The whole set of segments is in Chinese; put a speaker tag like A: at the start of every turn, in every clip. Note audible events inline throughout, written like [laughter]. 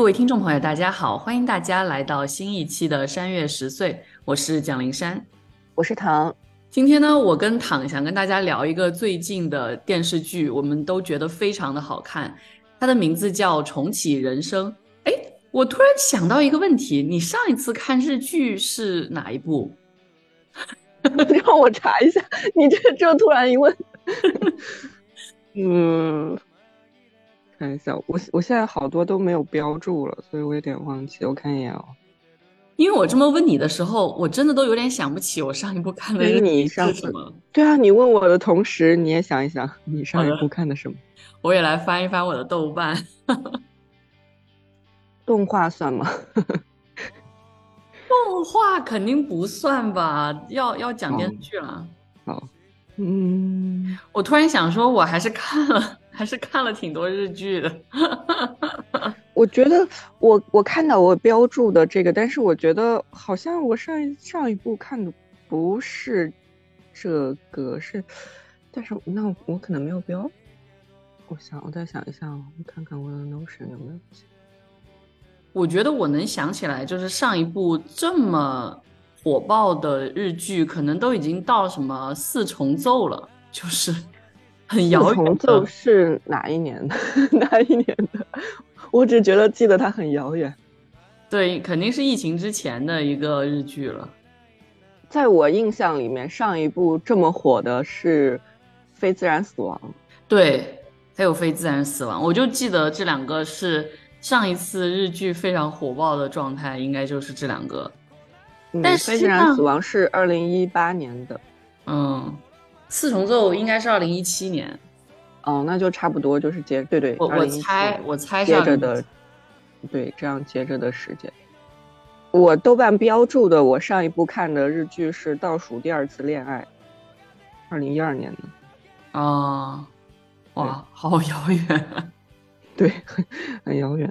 A: 各位听众朋友，大家好，欢迎大家来到新一期的《山月十岁》，我是蒋灵山，
B: 我是唐。
A: 今天呢，我跟唐想跟大家聊一个最近的电视剧，我们都觉得非常的好看，它的名字叫《重启人生》。哎，我突然想到一个问题，你上一次看日剧是哪一部？[laughs]
B: 让我查一下，你这这突然一问，[laughs] 嗯。看一下，我我现在好多都没有标注了，所以我有点忘记。我看一眼哦。
A: 因为我这么问你的时候，我真的都有点想不起我上一部看的
B: 你
A: 上什么。
B: 对啊，你问我的同时，你也想一想，你上一部看的什么？
A: 我也来翻一翻我的豆瓣。
B: 动画算吗？[laughs]
A: 动画肯定不算吧，要要讲电视剧了。
B: 好，嗯，
A: 我突然想说，我还是看了。还是看了挺多日剧的，[laughs]
B: 我觉得我我看到我标注的这个，但是我觉得好像我上一上一部看的不是这个，是，但是那我可能没有标。我想我再想一下，我看看我的 Notion 有没有。
A: 我觉得我能想起来，就是上一部这么火爆的日剧，可能都已经到什么四重奏了，就是。很遥远
B: 就，是哪一年的？[laughs] 哪一年的？我只觉得记得它很遥远。
A: 对，肯定是疫情之前的一个日剧了。
B: 在我印象里面，上一部这么火的是《非自然死亡》。
A: 对，还有《非自然死亡》，我就记得这两个是上一次日剧非常火爆的状态，应该就是这两个。但《
B: 非自然死亡》是二零一八年的。
A: 嗯。四重奏应该是二零一七年，
B: 哦，那就差不多就是接对对，
A: 我我猜我猜
B: 接着的，对，这样接着的时间。我豆瓣标注的我上一部看的日剧是《倒数第二次恋爱》，二零一二年的。
A: 啊，哇，好遥远，[laughs]
B: 对，很遥远。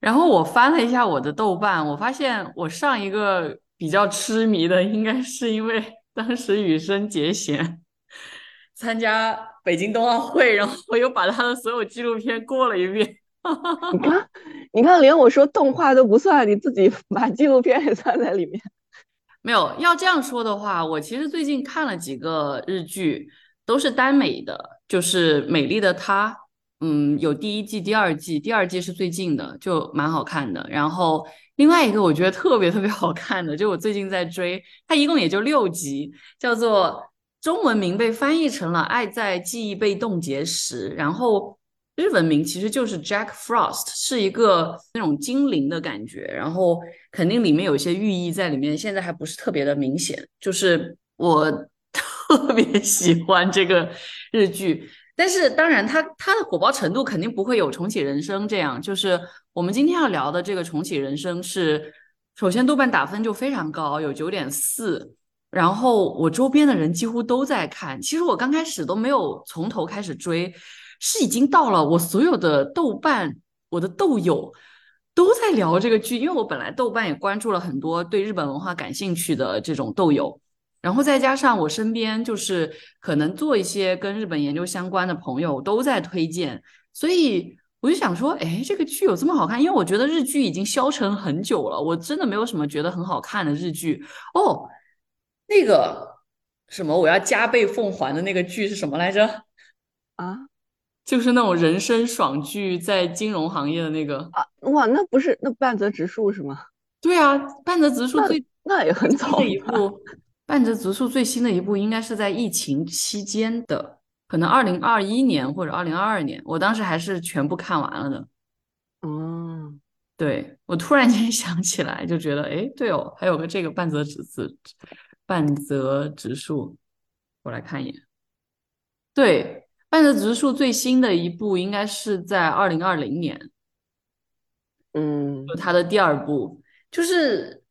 A: 然后我翻了一下我的豆瓣，我发现我上一个比较痴迷的，应该是因为当时羽生结弦。参加北京冬奥会，然后我又把他的所有纪录片过了一遍。[laughs]
B: 你看，你看，连我说动画都不算，你自己把纪录片也算在里面。
A: 没有，要这样说的话，我其实最近看了几个日剧，都是耽美的，就是《美丽的她》。嗯，有第一季、第二季，第二季是最近的，就蛮好看的。然后另外一个我觉得特别特别好看的，就我最近在追，它一共也就六集，叫做。中文名被翻译成了《爱在记忆被冻结时》，然后日文名其实就是 Jack Frost，是一个那种精灵的感觉，然后肯定里面有一些寓意在里面，现在还不是特别的明显。就是我 [laughs] 特别喜欢这个日剧，但是当然它它的火爆程度肯定不会有《重启人生》这样。就是我们今天要聊的这个《重启人生》是，首先豆瓣打分就非常高，有九点四。然后我周边的人几乎都在看，其实我刚开始都没有从头开始追，是已经到了我所有的豆瓣，我的豆友都在聊这个剧，因为我本来豆瓣也关注了很多对日本文化感兴趣的这种豆友，然后再加上我身边就是可能做一些跟日本研究相关的朋友都在推荐，所以我就想说，哎，这个剧有这么好看？因为我觉得日剧已经消沉很久了，我真的没有什么觉得很好看的日剧哦。那个什么，我要加倍奉还的那个剧是什么来着？
B: 啊，
A: 就是那种人生爽剧，在金融行业的那个
B: 啊，哇，那不是那半泽直树是吗？
A: 对啊，半泽直树最
B: 那也很早
A: 的一部，半泽直树最新的一部应该是在疫情期间的，可能二零二一年或者二零二二年，我当时还是全部看完了的。
B: 哦，
A: 对我突然间 [laughs] 想起来，就觉得哎，对哦，还有个这个半泽直子。半泽直树，我来看一眼。对，半泽直树最新的一部应该是在二零二零年，
B: 嗯，
A: 就他的第二部，就是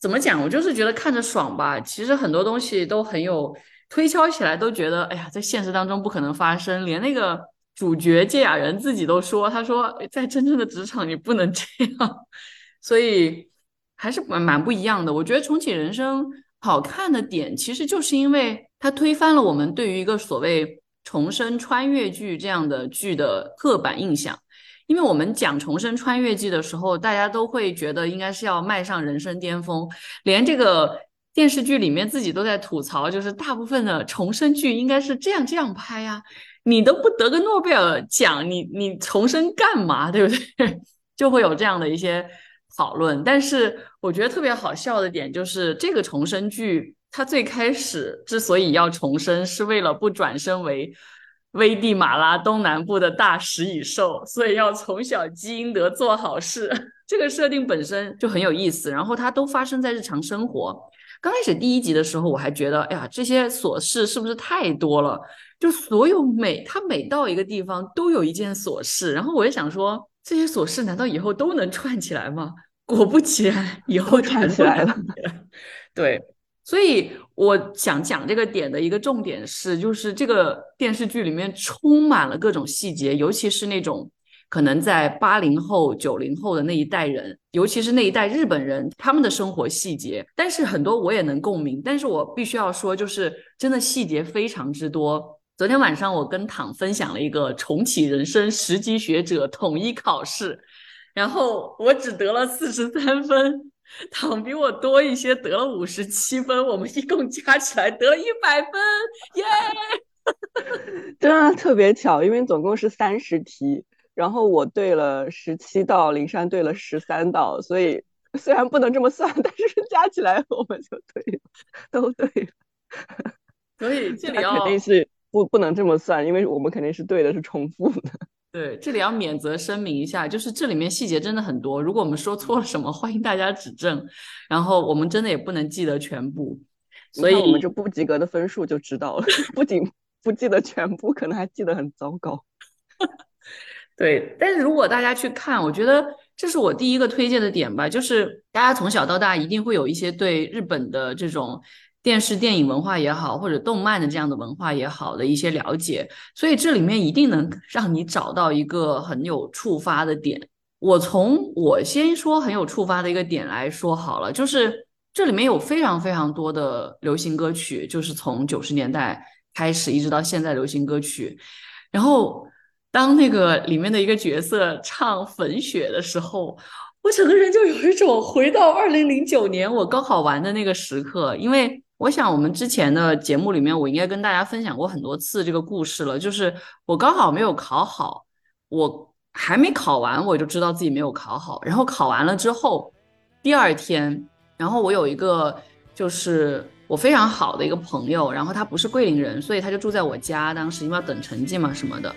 A: 怎么讲，我就是觉得看着爽吧。其实很多东西都很有推敲起来，都觉得哎呀，在现实当中不可能发生。连那个主角芥雅人自己都说，他说在真正的职场你不能这样，[laughs] 所以还是蛮蛮不一样的。我觉得重启人生。好看的点其实就是因为它推翻了我们对于一个所谓重生穿越剧这样的剧的刻板印象，因为我们讲重生穿越剧的时候，大家都会觉得应该是要迈上人生巅峰，连这个电视剧里面自己都在吐槽，就是大部分的重生剧应该是这样这样拍呀，你都不得个诺贝尔奖，你你重生干嘛，对不对？[laughs] 就会有这样的一些讨论。但是我觉得特别好笑的点就是这个重生剧。它最开始之所以要重生，是为了不转生为危地马拉东南部的大食蚁兽，所以要从小积阴德做好事。[laughs] 这个设定本身就很有意思，然后它都发生在日常生活。刚开始第一集的时候，我还觉得，哎呀，这些琐事是不是太多了？就所有每他每到一个地方都有一件琐事，然后我就想说，这些琐事难道以后都能串起来吗？果不其然，以后
B: 串起来了。
A: 对。所以我想讲这个点的一个重点是，就是这个电视剧里面充满了各种细节，尤其是那种可能在八零后、九零后的那一代人，尤其是那一代日本人他们的生活细节。但是很多我也能共鸣，但是我必须要说，就是真的细节非常之多。昨天晚上我跟躺分享了一个重启人生十级学者统一考试，然后我只得了四十三分。躺比我多一些，得了五十七分，我们一共加起来得了一百分，耶！[laughs]
B: 真的特别巧，因为总共是三十题，然后我对了十七道，灵山对了十三道，所以虽然不能这么算，但是加起来我们就对了，都对了。
A: 所以这里要
B: 肯定是不不能这么算，因为我们肯定是对的，是重复的。[laughs]
A: 对，这里要免责声明一下，就是这里面细节真的很多，如果我们说错了什么，[laughs] 欢迎大家指正。然后我们真的也不能记得全部，所以
B: 我们就不及格的分数就知道了。[laughs] 不仅不记得全部，可能还记得很糟糕。
A: 对，但是如果大家去看，我觉得这是我第一个推荐的点吧，就是大家从小到大一定会有一些对日本的这种。电视、电影文化也好，或者动漫的这样的文化也好的一些了解，所以这里面一定能让你找到一个很有触发的点。我从我先说很有触发的一个点来说好了，就是这里面有非常非常多的流行歌曲，就是从九十年代开始一直到现在流行歌曲。然后当那个里面的一个角色唱《粉雪》的时候，我整个人就有一种回到二零零九年我高考完的那个时刻，因为。我想，我们之前的节目里面，我应该跟大家分享过很多次这个故事了。就是我高考没有考好，我还没考完，我就知道自己没有考好。然后考完了之后，第二天，然后我有一个就是我非常好的一个朋友，然后他不是桂林人，所以他就住在我家。当时因为要等成绩嘛什么的，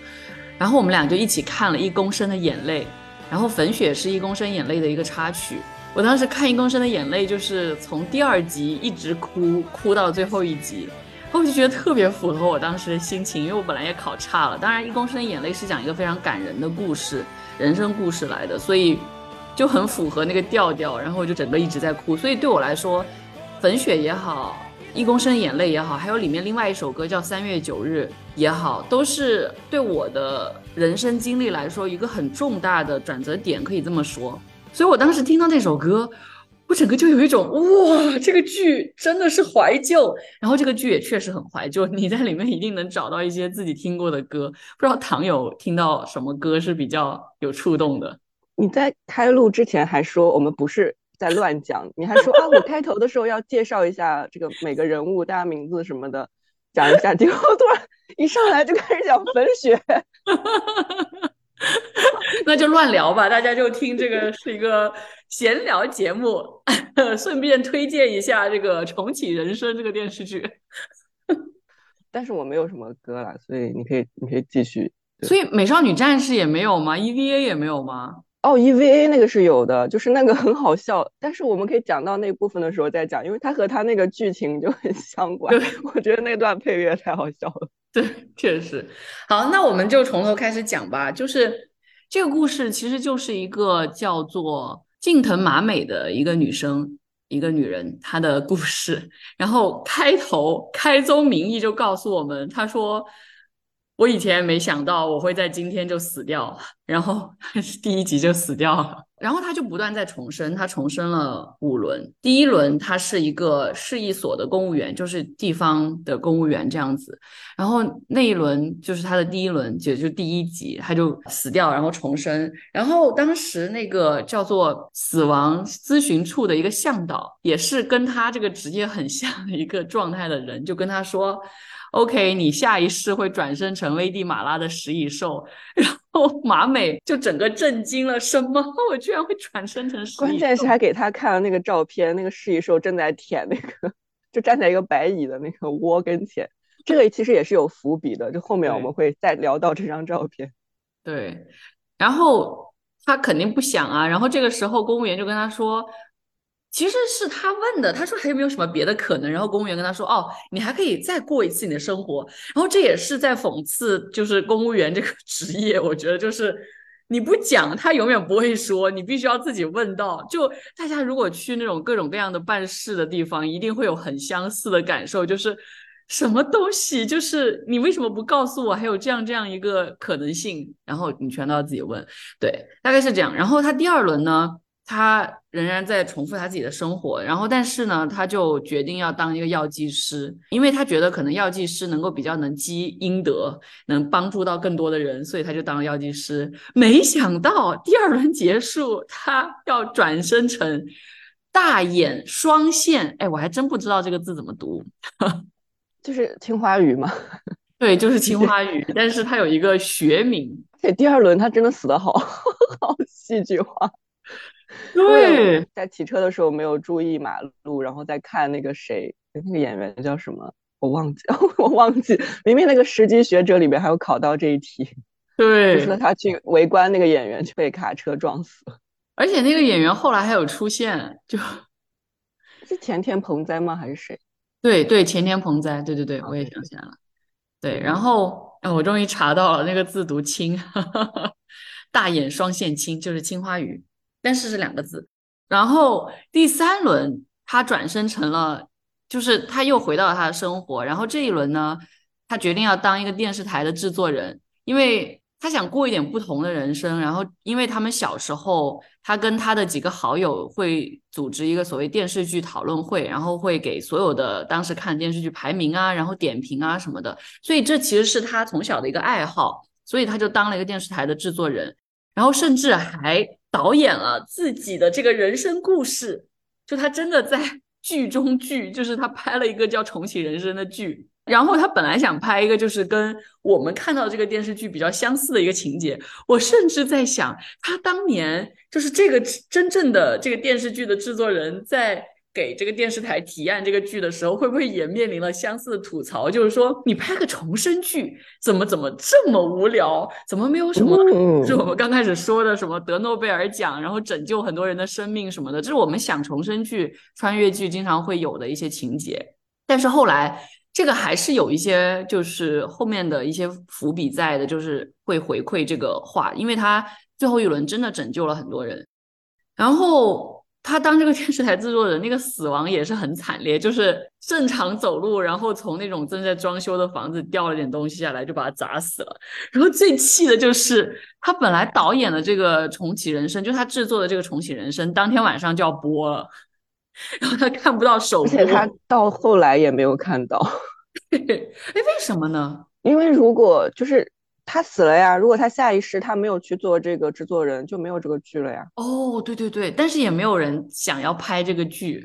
A: 然后我们俩就一起看了一公升的眼泪，然后粉雪是一公升眼泪的一个插曲。我当时看《一公升的眼泪》，就是从第二集一直哭哭到最后一集，后我就觉得特别符合我当时的心情，因为我本来也考差了。当然，《一公升的眼泪》是讲一个非常感人的故事，人生故事来的，所以就很符合那个调调。然后我就整个一直在哭，所以对我来说，《粉雪》也好，《一公升眼泪》也好，还有里面另外一首歌叫《三月九日》也好，都是对我的人生经历来说一个很重大的转折点，可以这么说。所以我当时听到那首歌，我整个就有一种哇，这个剧真的是怀旧。然后这个剧也确实很怀旧，你在里面一定能找到一些自己听过的歌。不知道唐有听到什么歌是比较有触动的？
B: 你在开录之前还说我们不是在乱讲，你还说啊，我开头的时候要介绍一下这个每个人物、大家名字什么的，讲一下。结果突然一上来就开始讲粉雪。[laughs]
A: 那就乱聊吧，大家就听这个是一个闲聊节目，[laughs] 顺便推荐一下这个《重启人生》这个电视剧。[laughs]
B: 但是我没有什么歌了，所以你可以你可以继续。
A: 所以《美少女战士》也没有吗？EVA 也没有吗？
B: 哦，EVA 那个是有的，就是那个很好笑。但是我们可以讲到那部分的时候再讲，因为它和它那个剧情就很相关。我觉得那段配乐太好笑了。[laughs]
A: 对，确实。好，那我们就从头开始讲吧。就是这个故事，其实就是一个叫做近藤麻美的一个女生，一个女人她的故事。然后开头开宗明义就告诉我们，她说：“我以前没想到我会在今天就死掉。”然后 [laughs] 第一集就死掉了。然后他就不断在重申，他重申了五轮。第一轮他是一个市一所的公务员，就是地方的公务员这样子。然后那一轮就是他的第一轮，也就是第一集，他就死掉，然后重生。然后当时那个叫做死亡咨询处的一个向导，也是跟他这个职业很像的一个状态的人，就跟他说。OK，你下一世会转生成危地马拉的食蚁兽，[laughs] 然后马美就整个震惊了，什么？[laughs] 我居然会转生成食蚁兽？
B: 关键是还给他看了那个照片，那个食蚁兽正在舔那个，就站在一个白蚁的那个窝跟前。这个其实也是有伏笔的，就后面我们会再聊到这张照片。
A: 对，然后他肯定不想啊，然后这个时候公务员就跟他说。其实是他问的，他说还有没有什么别的可能？然后公务员跟他说：“哦，你还可以再过一次你的生活。”然后这也是在讽刺，就是公务员这个 [laughs] 职业。我觉得就是你不讲，他永远不会说，你必须要自己问到。就大家如果去那种各种各样的办事的地方，一定会有很相似的感受，就是什么东西，就是你为什么不告诉我还有这样这样一个可能性？然后你全都要自己问。对，大概是这样。然后他第二轮呢？他仍然在重复他自己的生活，然后但是呢，他就决定要当一个药剂师，因为他觉得可能药剂师能够比较能积阴德，能帮助到更多的人，所以他就当了药剂师。没想到第二轮结束，他要转生成大眼双线，哎，我还真不知道这个字怎么读，[laughs]
B: 就是青花鱼吗？
A: 对，就是青花 [laughs] 鱼，但是他有一个学名。
B: 这第二轮他真的死的好 [laughs] 好戏剧化。[laughs]
A: 对，
B: 在骑车的时候没有注意马路，然后再看那个谁，那个演员叫什么？我忘记，[laughs] 我忘记。明明那个十级学者里边还有考到这一题。[laughs]
A: 对，
B: 就说他去围观那个演员，就被卡车撞死了。
A: 而且那个演员后来还有出现，就
B: 是前田鹏哉吗？还是谁？
A: 对对，前田鹏哉。对对对，我也想起来了。对，然后我终于查到了那个字读青，大眼双线青，就是青花鱼。但是是两个字，然后第三轮他转身成了，就是他又回到了他的生活，然后这一轮呢，他决定要当一个电视台的制作人，因为他想过一点不同的人生。然后因为他们小时候，他跟他的几个好友会组织一个所谓电视剧讨论会，然后会给所有的当时看电视剧排名啊，然后点评啊什么的，所以这其实是他从小的一个爱好，所以他就当了一个电视台的制作人，然后甚至还。导演了自己的这个人生故事，就他真的在剧中剧，[laughs] 就是他拍了一个叫《重启人生》的剧。然后他本来想拍一个，就是跟我们看到这个电视剧比较相似的一个情节。我甚至在想，他当年就是这个真正的这个电视剧的制作人在。给这个电视台提案这个剧的时候，会不会也面临了相似的吐槽？就是说，你拍个重生剧，怎么怎么这么无聊？怎么没有什么？[laughs] 是我们刚开始说的什么得诺贝尔奖，然后拯救很多人的生命什么的，这是我们想重生剧、穿越剧经常会有的一些情节。但是后来，这个还是有一些就是后面的一些伏笔在的，就是会回馈这个话，因为他最后一轮真的拯救了很多人，然后。他当这个电视台制作人，那个死亡也是很惨烈，就是正常走路，然后从那种正在装修的房子掉了点东西下来，就把他砸死了。然后最气的就是他本来导演的这个重启人生，就他制作的这个重启人生，当天晚上就要播了，然后他看不到首播，
B: 而且他到后来也没有看到。[laughs]
A: 哎，为什么呢？
B: 因为如果就是。他死了呀！如果他下一世他没有去做这个制作人，就没有这个剧了呀。
A: 哦，对对对，但是也没有人想要拍这个剧，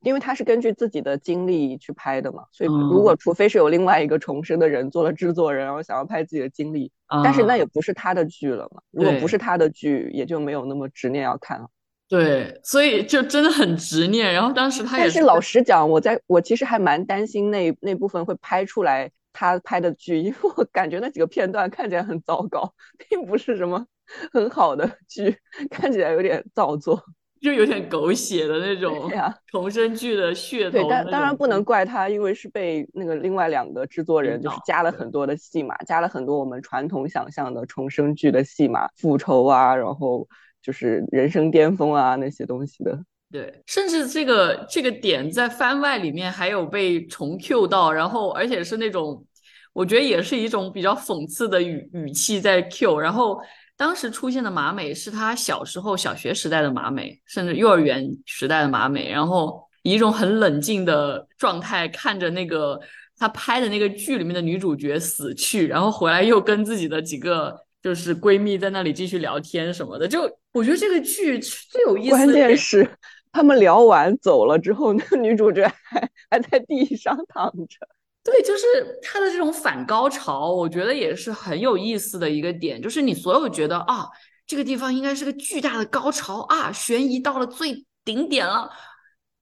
B: 因为他是根据自己的经历去拍的嘛。所以如果除非是有另外一个重生的人做了制作人，然后想要拍自己的经历，但是那也不是他的剧了嘛。如果不是他的剧，也就没有那么执念要看了。
A: 对，所以就真的很执念。然后当时他也
B: 是老实讲，我在我其实还蛮担心那那部分会拍出来。他拍的剧，因 [laughs] 为我感觉那几个片段看起来很糟糕，并不是什么 [laughs] 很好的剧，看起来有点造作，
A: 就有点狗血的那种重生剧的噱头。
B: 对，但当然不能怪他，因为是被那个另外两个制作人就是加了很多的戏码，加了很多我们传统想象的重生剧的戏码，复仇啊，然后就是人生巅峰啊那些东西的。
A: 对，甚至这个这个点在番外里面还有被重 Q 到，然后而且是那种，我觉得也是一种比较讽刺的语语气在 Q，然后当时出现的马美是他小时候小学时代的马美，甚至幼儿园时代的马美，然后以一种很冷静的状态看着那个他拍的那个剧里面的女主角死去，然后回来又跟自己的几个就是闺蜜在那里继续聊天什么的。就我觉得这个剧最有意思，
B: 关键是 [laughs] 他们聊完走了之后，那个女主角还还在地上躺着。
A: 对，就是他的这种反高潮，我觉得也是很有意思的一个点。就是你所有觉得啊，这个地方应该是个巨大的高潮啊，悬疑到了最顶点了，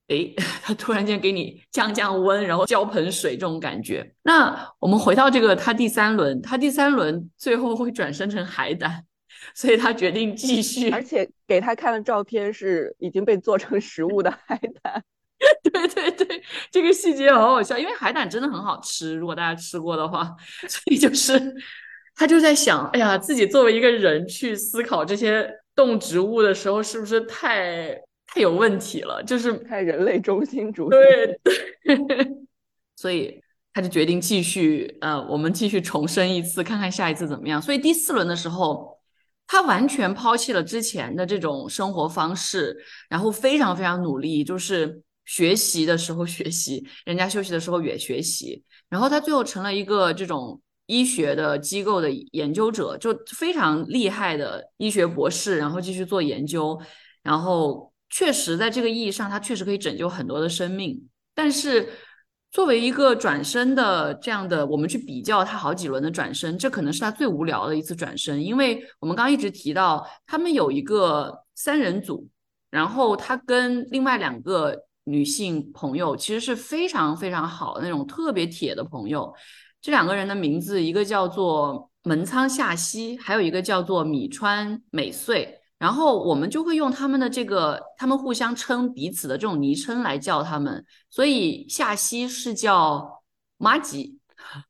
A: 诶，[laughs] 他突然间给你降降温，然后浇盆水这种感觉。那我们回到这个，他第三轮，他第三轮最后会转生成海胆，所以他决定继续，
B: 而且给他看的照片是已经被做成食物的海胆。[laughs]
A: 对对对，这个细节好好笑，因为海胆真的很好吃，如果大家吃过的话，[laughs] 所以就是他就在想，哎呀，自己作为一个人去思考这些动植物的时候，是不是太太有问题了？就是
B: 太人类中心主义。
A: 对对，[laughs] 所以他就决定继续，呃，我们继续重生一次，看看下一次怎么样。所以第四轮的时候，他完全抛弃了之前的这种生活方式，然后非常非常努力，就是。学习的时候学习，人家休息的时候也学习，然后他最后成了一个这种医学的机构的研究者，就非常厉害的医学博士，然后继续做研究，然后确实在这个意义上，他确实可以拯救很多的生命。但是作为一个转身的这样的，我们去比较他好几轮的转身，这可能是他最无聊的一次转身，因为我们刚刚一直提到他们有一个三人组，然后他跟另外两个。女性朋友其实是非常非常好的那种特别铁的朋友，这两个人的名字一个叫做门仓夏希，还有一个叫做米川美穗，然后我们就会用他们的这个，他们互相称彼此的这种昵称来叫他们，所以夏希是叫马吉，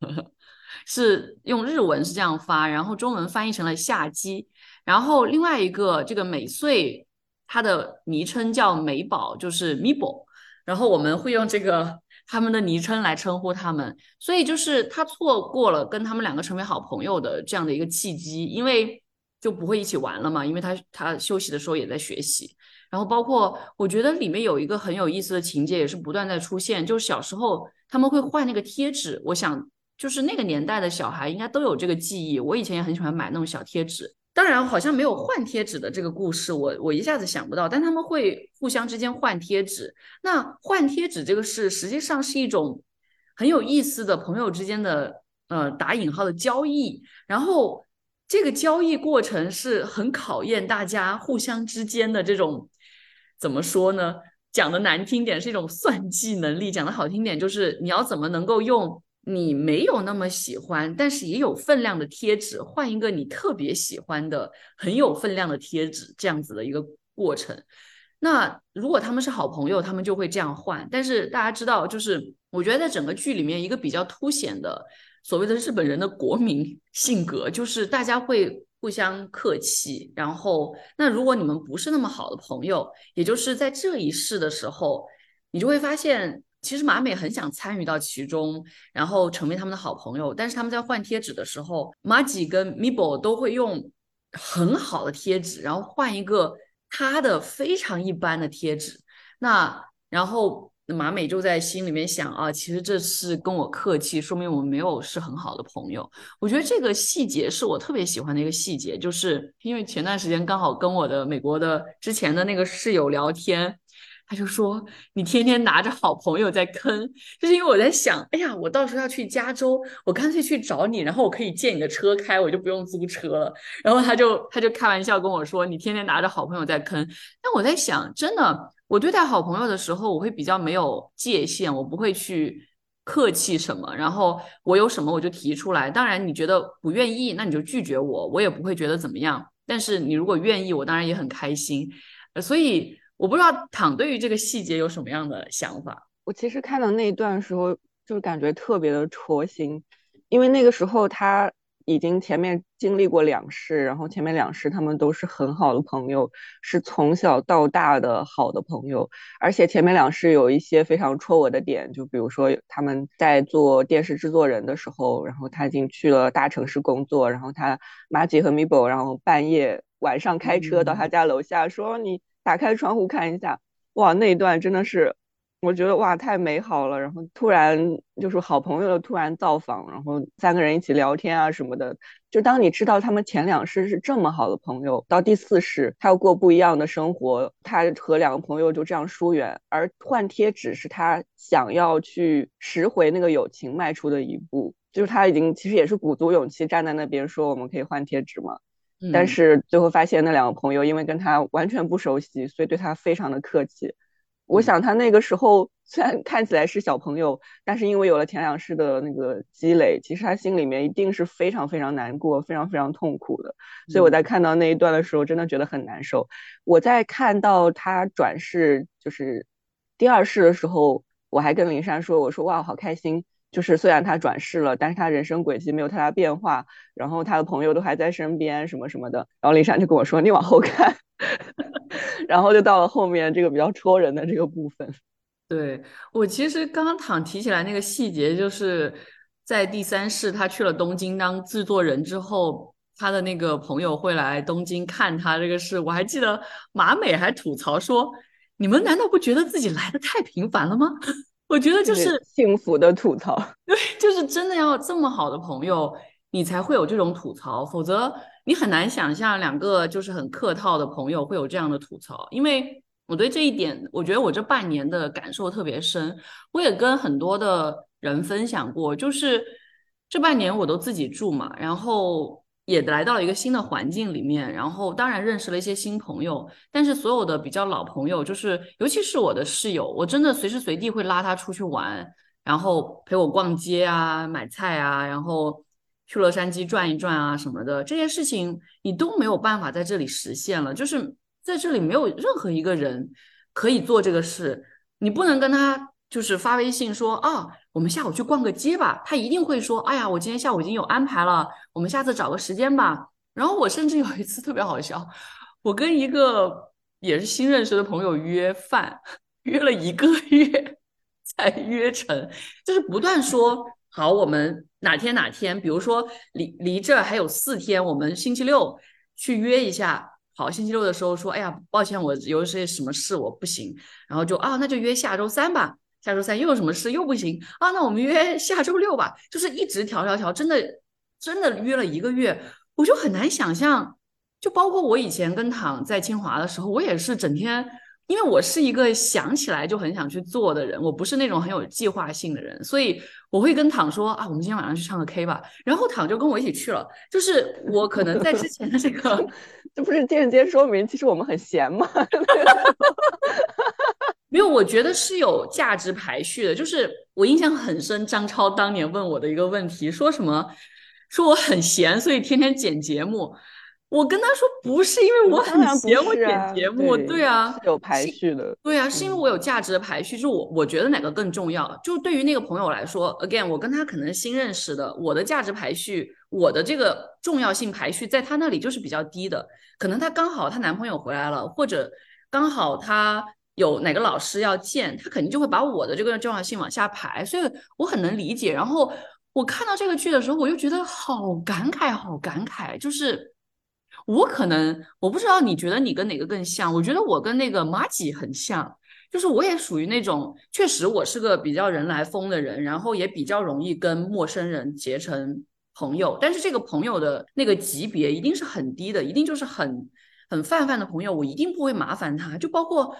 A: [laughs] 是用日文是这样发，然后中文翻译成了夏姬，然后另外一个这个美穗。她的昵称叫美宝，就是 Mibo，然后我们会用这个他们的昵称来称呼他们，所以就是他错过了跟他们两个成为好朋友的这样的一个契机，因为就不会一起玩了嘛，因为他他休息的时候也在学习，然后包括我觉得里面有一个很有意思的情节也是不断在出现，就是小时候他们会换那个贴纸，我想就是那个年代的小孩应该都有这个记忆，我以前也很喜欢买那种小贴纸。当然，好像没有换贴纸的这个故事，我我一下子想不到。但他们会互相之间换贴纸。那换贴纸这个事，实际上是一种很有意思的朋友之间的呃打引号的交易。然后这个交易过程是很考验大家互相之间的这种怎么说呢？讲的难听点是一种算计能力，讲的好听点就是你要怎么能够用。你没有那么喜欢，但是也有分量的贴纸，换一个你特别喜欢的、很有分量的贴纸，这样子的一个过程。那如果他们是好朋友，他们就会这样换。但是大家知道，就是我觉得在整个剧里面，一个比较凸显的所谓的日本人的国民性格，就是大家会互相客气。然后，那如果你们不是那么好的朋友，也就是在这一世的时候，你就会发现。其实马美很想参与到其中，然后成为他们的好朋友。但是他们在换贴纸的时候，马吉跟 Mibo 都会用很好的贴纸，然后换一个他的非常一般的贴纸。那然后那马美就在心里面想啊，其实这是跟我客气，说明我们没有是很好的朋友。我觉得这个细节是我特别喜欢的一个细节，就是因为前段时间刚好跟我的美国的之前的那个室友聊天。他就说：“你天天拿着好朋友在坑，就是因为我在想，哎呀，我到时候要去加州，我干脆去找你，然后我可以借你的车开，我就不用租车了。”然后他就他就开玩笑跟我说：“你天天拿着好朋友在坑。”但我在想，真的，我对待好朋友的时候，我会比较没有界限，我不会去客气什么，然后我有什么我就提出来。当然，你觉得不愿意，那你就拒绝我，我也不会觉得怎么样。但是你如果愿意，我当然也很开心。所以。我不知道躺对于这个细节有什么样的想法。
B: 我其实看到那一段时候，就是感觉特别的戳心，因为那个时候他已经前面经历过两世，然后前面两世他们都是很好的朋友，是从小到大的好的朋友，而且前面两世有一些非常戳我的点，就比如说他们在做电视制作人的时候，然后他已经去了大城市工作，然后他马吉和米博，然后半夜晚上开车到他家楼下说你打开窗户看一下，哇，那一段真的是。我觉得哇，太美好了！然后突然就是好朋友的突然造访，然后三个人一起聊天啊什么的。就当你知道他们前两世是这么好的朋友，到第四世他要过不一样的生活，他和两个朋友就这样疏远，而换贴纸是他想要去拾回那个友情迈出的一步。就是他已经其实也是鼓足勇气站在那边说我们可以换贴纸嘛，但是最后发现那两个朋友因为跟他完全不熟悉，所以对他非常的客气。我想他那个时候虽然看起来是小朋友，但是因为有了前两世的那个积累，其实他心里面一定是非常非常难过、非常非常痛苦的。所以我在看到那一段的时候，真的觉得很难受。我在看到他转世就是第二世的时候，我还跟林珊说：“我说哇，好开心！就是虽然他转世了，但是他人生轨迹没有太大变化，然后他的朋友都还在身边，什么什么的。”然后林珊就跟我说：“你往后看。”然后就到了后面这个比较戳人的这个部分。
A: 对我其实刚刚躺提起来那个细节，就是在第三世他去了东京当制作人之后，他的那个朋友会来东京看他这个事。我还记得马美还吐槽说：“你们难道不觉得自己来的太频繁了吗？”我觉得就是
B: 幸福的吐槽。[laughs]
A: 对，[laughs] 就是真的要这么好的朋友，你才会有这种吐槽，否则。你很难想象两个就是很客套的朋友会有这样的吐槽，因为我对这一点，我觉得我这半年的感受特别深。我也跟很多的人分享过，就是这半年我都自己住嘛，然后也来到了一个新的环境里面，然后当然认识了一些新朋友，但是所有的比较老朋友，就是尤其是我的室友，我真的随时随地会拉他出去玩，然后陪我逛街啊、买菜啊，然后。去洛杉矶转一转啊什么的，这些事情你都没有办法在这里实现了。就是在这里没有任何一个人可以做这个事，你不能跟他就是发微信说啊，我们下午去逛个街吧。他一定会说，哎呀，我今天下午已经有安排了，我们下次找个时间吧。然后我甚至有一次特别好笑，我跟一个也是新认识的朋友约饭，约了一个月才约成，就是不断说。好，我们哪天哪天，比如说离离这还有四天，我们星期六去约一下。好，星期六的时候说，哎呀，抱歉，我有些什么事我不行。然后就啊，那就约下周三吧。下周三又有什么事又不行啊？那我们约下周六吧。就是一直调调调，真的真的约了一个月，我就很难想象。就包括我以前跟躺在清华的时候，我也是整天。因为我是一个想起来就很想去做的人，我不是那种很有计划性的人，所以我会跟躺说啊，我们今天晚上去唱个 K 吧。然后躺就跟我一起去了。就是我可能在之前的这个，[laughs]
B: 这不是间接说明其实我们很闲吗？[laughs]
A: 没有，我觉得是有价值排序的。就是我印象很深，张超当年问我的一个问题，说什么？说我很闲，所以天天剪节目。我跟他说不是因为我很闲，我剪节目，对啊，
B: 有排序的，
A: 对啊，是因为我有价值的排序，就是我我觉得哪个更重要。就对于那个朋友来说，again，我跟他可能新认识的，我的价值排序，我的这个重要性排序，在他那里就是比较低的。可能他刚好她男朋友回来了，或者刚好他有哪个老师要见，他肯定就会把我的这个重要性往下排，所以我很能理解。然后我看到这个剧的时候，我就觉得好感慨，好感慨，就是。我可能我不知道，你觉得你跟哪个更像？我觉得我跟那个马吉很像，就是我也属于那种，确实我是个比较人来疯的人，然后也比较容易跟陌生人结成朋友。但是这个朋友的那个级别一定是很低的，一定就是很很泛泛的朋友，我一定不会麻烦他。就包括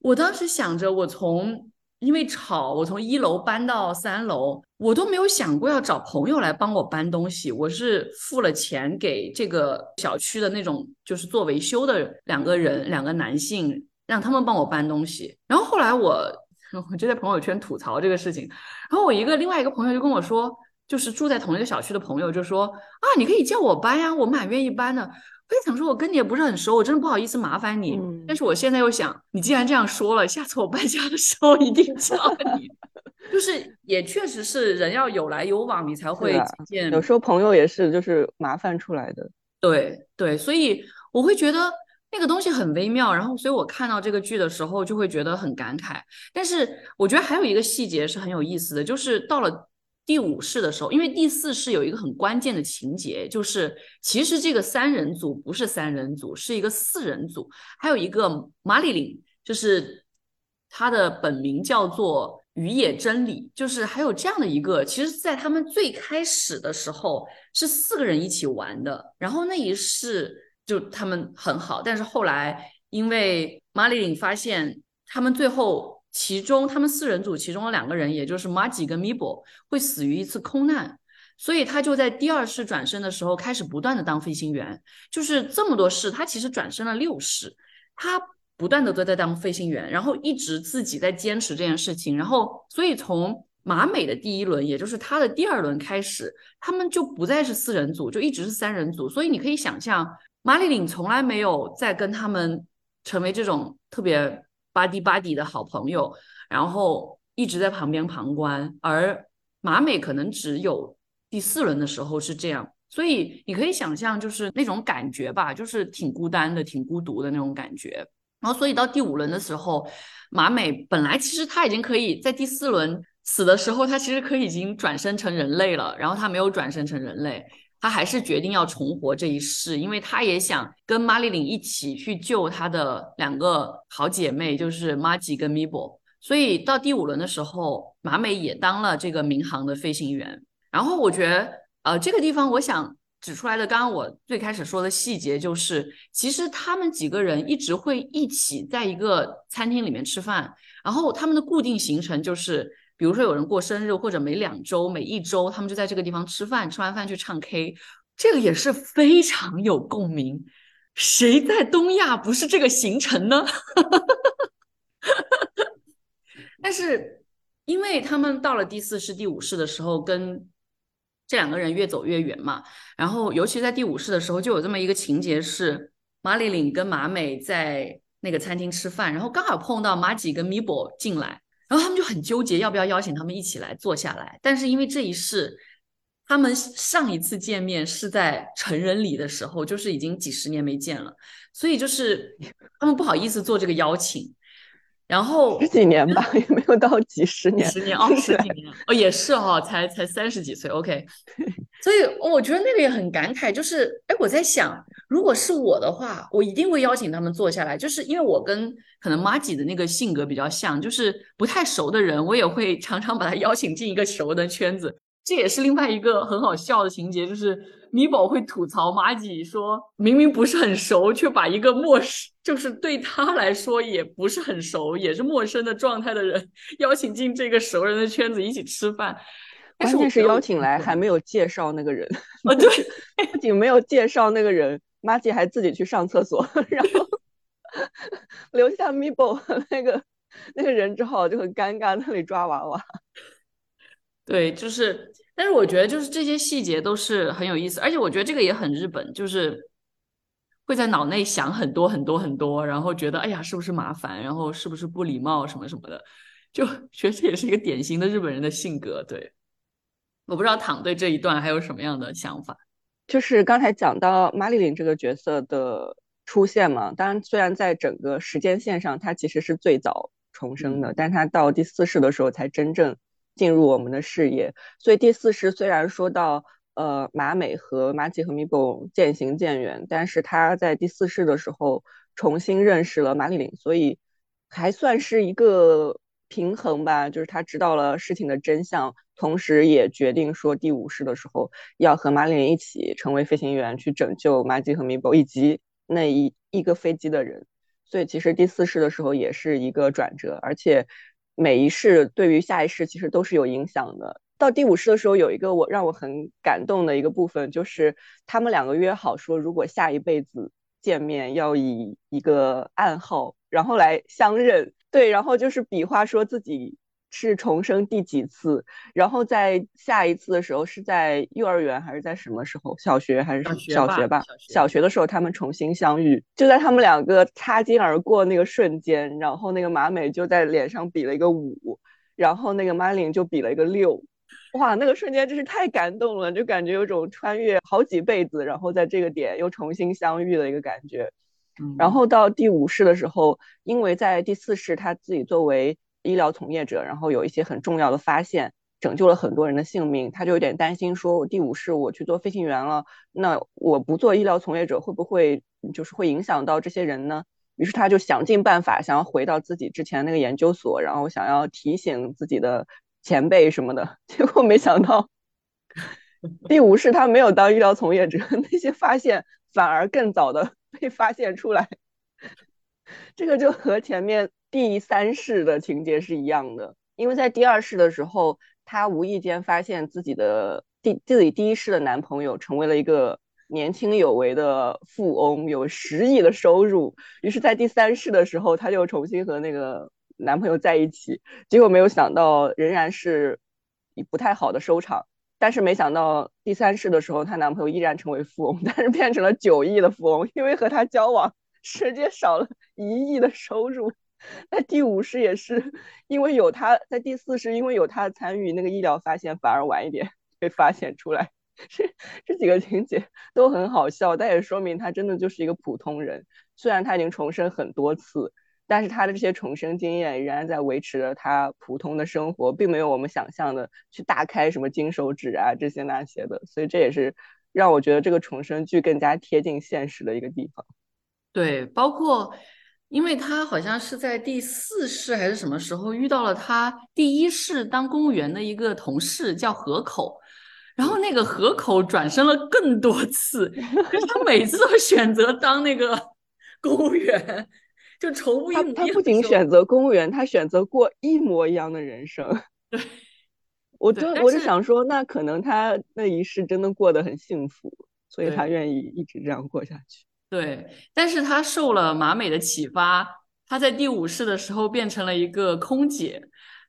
A: 我当时想着，我从。因为吵，我从一楼搬到三楼，我都没有想过要找朋友来帮我搬东西。我是付了钱给这个小区的那种，就是做维修的两个人，两个男性，让他们帮我搬东西。然后后来我，[laughs] 我就在朋友圈吐槽这个事情。然后我一个另外一个朋友就跟我说，就是住在同一个小区的朋友就说啊，你可以叫我搬呀，我蛮愿意搬的。我也想说，我跟你也不是很熟，我真的不好意思麻烦你。但是我现在又想，你既然这样说了，下次我搬家的时候一定叫你。[laughs] 就是也确实是人要有来有往，你才会见。
B: 有时候朋友也是就是麻烦出来的。
A: 对对，所以我会觉得那个东西很微妙，然后所以我看到这个剧的时候就会觉得很感慨。但是我觉得还有一个细节是很有意思的，就是到了第五世的时候，因为第四世有一个很关键的情节，就是其实这个三人组不是三人组，是一个四人组，还有一个马里琳，就是他的本名叫做。雨野真理就是还有这样的一个，其实，在他们最开始的时候是四个人一起玩的，然后那一世就他们很好，但是后来因为马里琳发现他们最后其中他们四人组其中的两个人，也就是马吉跟米博会死于一次空难，所以他就在第二世转生的时候开始不断的当飞行员，就是这么多世，他其实转生了六世，他。不断的都在当飞行员，然后一直自己在坚持这件事情，然后所以从马美的第一轮，也就是他的第二轮开始，他们就不再是四人组，就一直是三人组。所以你可以想象，马里领从来没有再跟他们成为这种特别巴迪巴迪的好朋友，然后一直在旁边旁观，而马美可能只有第四轮的时候是这样。所以你可以想象，就是那种感觉吧，就是挺孤单的，挺孤独的那种感觉。然后，所以到第五轮的时候，马美本来其实他已经可以在第四轮死的时候，他其实可以已经转生成人类了。然后他没有转生成人类，他还是决定要重活这一世，因为他也想跟玛丽琳一起去救他的两个好姐妹，就是玛吉跟米博。所以到第五轮的时候，马美也当了这个民航的飞行员。然后我觉得，呃，这个地方我想。指出来的，刚刚我最开始说的细节就是，其实他们几个人一直会一起在一个餐厅里面吃饭，然后他们的固定行程就是，比如说有人过生日，或者每两周、每一周，他们就在这个地方吃饭，吃完饭去唱 K，这个也是非常有共鸣。谁在东亚不是这个行程呢？[laughs] 但是，因为他们到了第四世、第五世的时候，跟这两个人越走越远嘛，然后尤其在第五世的时候，就有这么一个情节是马里琳跟马美在那个餐厅吃饭，然后刚好碰到马吉跟米博进来，然后他们就很纠结要不要邀请他们一起来坐下来，但是因为这一世他们上一次见面是在成人礼的时候，就是已经几十年没见了，所以就是他们不好意思做这个邀请。然后
B: 十几年吧，也没有到几十年，
A: 十年二，十几年哦，也是哈，才才三十几岁，OK。所以我觉得那个也很感慨，就是哎，我在想，如果是我的话，我一定会邀请他们坐下来，就是因为我跟可能马吉的那个性格比较像，就是不太熟的人，我也会常常把他邀请进一个熟的圈子。这也是另外一个很好笑的情节，就是。米宝会吐槽马吉说：“明明不是很熟，却把一个陌生，就是对他来说也不是很熟，也是陌生的状态的人邀请进这个熟人的圈子一起吃饭。[laughs]
B: 关键是邀请来还没有介绍那个人
A: 啊，对，[laughs]
B: 不仅没有介绍那个人，马吉还自己去上厕所，[laughs] 然后留下米宝那个那个人之后就很尴尬，那里抓娃娃。
A: 对，就是。”但是我觉得，就是这些细节都是很有意思，而且我觉得这个也很日本，就是会在脑内想很多很多很多，然后觉得哎呀，是不是麻烦，然后是不是不礼貌什么什么的，就 [laughs] 觉得这也是一个典型的日本人的性格。对，我不知道躺对这一段还有什么样的想法。
B: 就是刚才讲到马丽琳这个角色的出现嘛，当然虽然在整个时间线上，她其实是最早重生的，但她到第四世的时候才真正。进入我们的视野，所以第四世虽然说到呃马美和马吉和米博渐行渐远，但是他在第四世的时候重新认识了马里琳，所以还算是一个平衡吧，就是他知道了事情的真相，同时也决定说第五世的时候要和马里琳一起成为飞行员去拯救马吉和米博以及那一一个飞机的人，所以其实第四世的时候也是一个转折，而且。每一世对于下一世其实都是有影响的。到第五世的时候，有一个我让我很感动的一个部分，就是他们两个约好说，如果下一辈子见面，要以一个暗号，然后来相认。对，然后就是比划说自己。是重生第几次？然后在下一次的时候是在幼儿园还是在什么时候？小学还是小学吧？小学的时候他们重新相遇，就在他们两个擦肩而过那个瞬间，然后那个马美就在脸上比了一个五，然后那个 Marlin 就比了一个六，哇，那个瞬间真是太感动了，就感觉有种穿越好几辈子，然后在这个点又重新相遇的一个感觉。然后到第五世的时候，因为在第四世他自己作为医疗从业者，然后有一些很重要的发现，拯救了很多人的性命，他就有点担心，说我第五世我去做飞行员了，那我不做医疗从业者会不会就是会影响到这些人呢？于是他就想尽办法想要回到自己之前那个研究所，然后想要提醒自己的前辈什么的，[laughs] 结果没想到第五世他没有当医疗从业者，[laughs] 那些发现反而更早的。被发现出来，[laughs] 这个就和前面第三世的情节是一样的。因为在第二世的时候，她无意间发现自己的第自己第一世的男朋友成为了一个年轻有为的富翁，有十亿的收入。于是，在第三世的时候，她就重新和那个男朋友在一起。结果没有想到，仍然是以不太好的收场。但是没想到第三世的时候，她男朋友依然成为富翁，[laughs] 但是变成了九亿的富翁，因为和她交往直接少了一亿的收入。在第五世也是，因为有他在第四世，因为有他参与那个医疗发现，反而晚一点 [laughs] 被发现出来。这这几个情节都很好笑，但也说明他真的就是一个普通人，虽然他已经重生很多次。但是他的这些重生经验仍然在维持着他普通的生活，并没有我们想象的去大开什么金手指啊这些那些的，所以这也是让我觉得这个重生剧更加贴近现实的一个地方。
A: 对，包括因为他好像是在第四世还是什么时候遇到了他第一世当公务员的一个同事叫河口，然后那个河口转身了更多次，可是他每次都选择当那个公务员。就愁不应。
B: 他他不仅选择公务员，他选择过一模一样的人生。
A: 对，
B: 我就我就想说，那可能他那一世真的过得很幸福，所以他愿意一直这样过下去。
A: 对，但是他受了马美的启发，他在第五世的时候变成了一个空姐。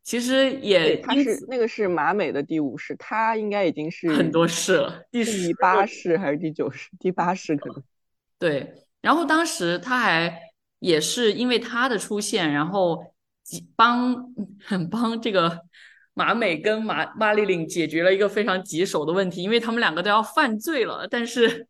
A: 其实也
B: 他是那个是马美的第五世，他应该已经是
A: 很多世了，第
B: 第八世还是第九世？第八世可能。
A: 对，然后当时他还。也是因为他的出现，然后帮很帮这个马美跟马马丽玲解决了一个非常棘手的问题，因为他们两个都要犯罪了，但是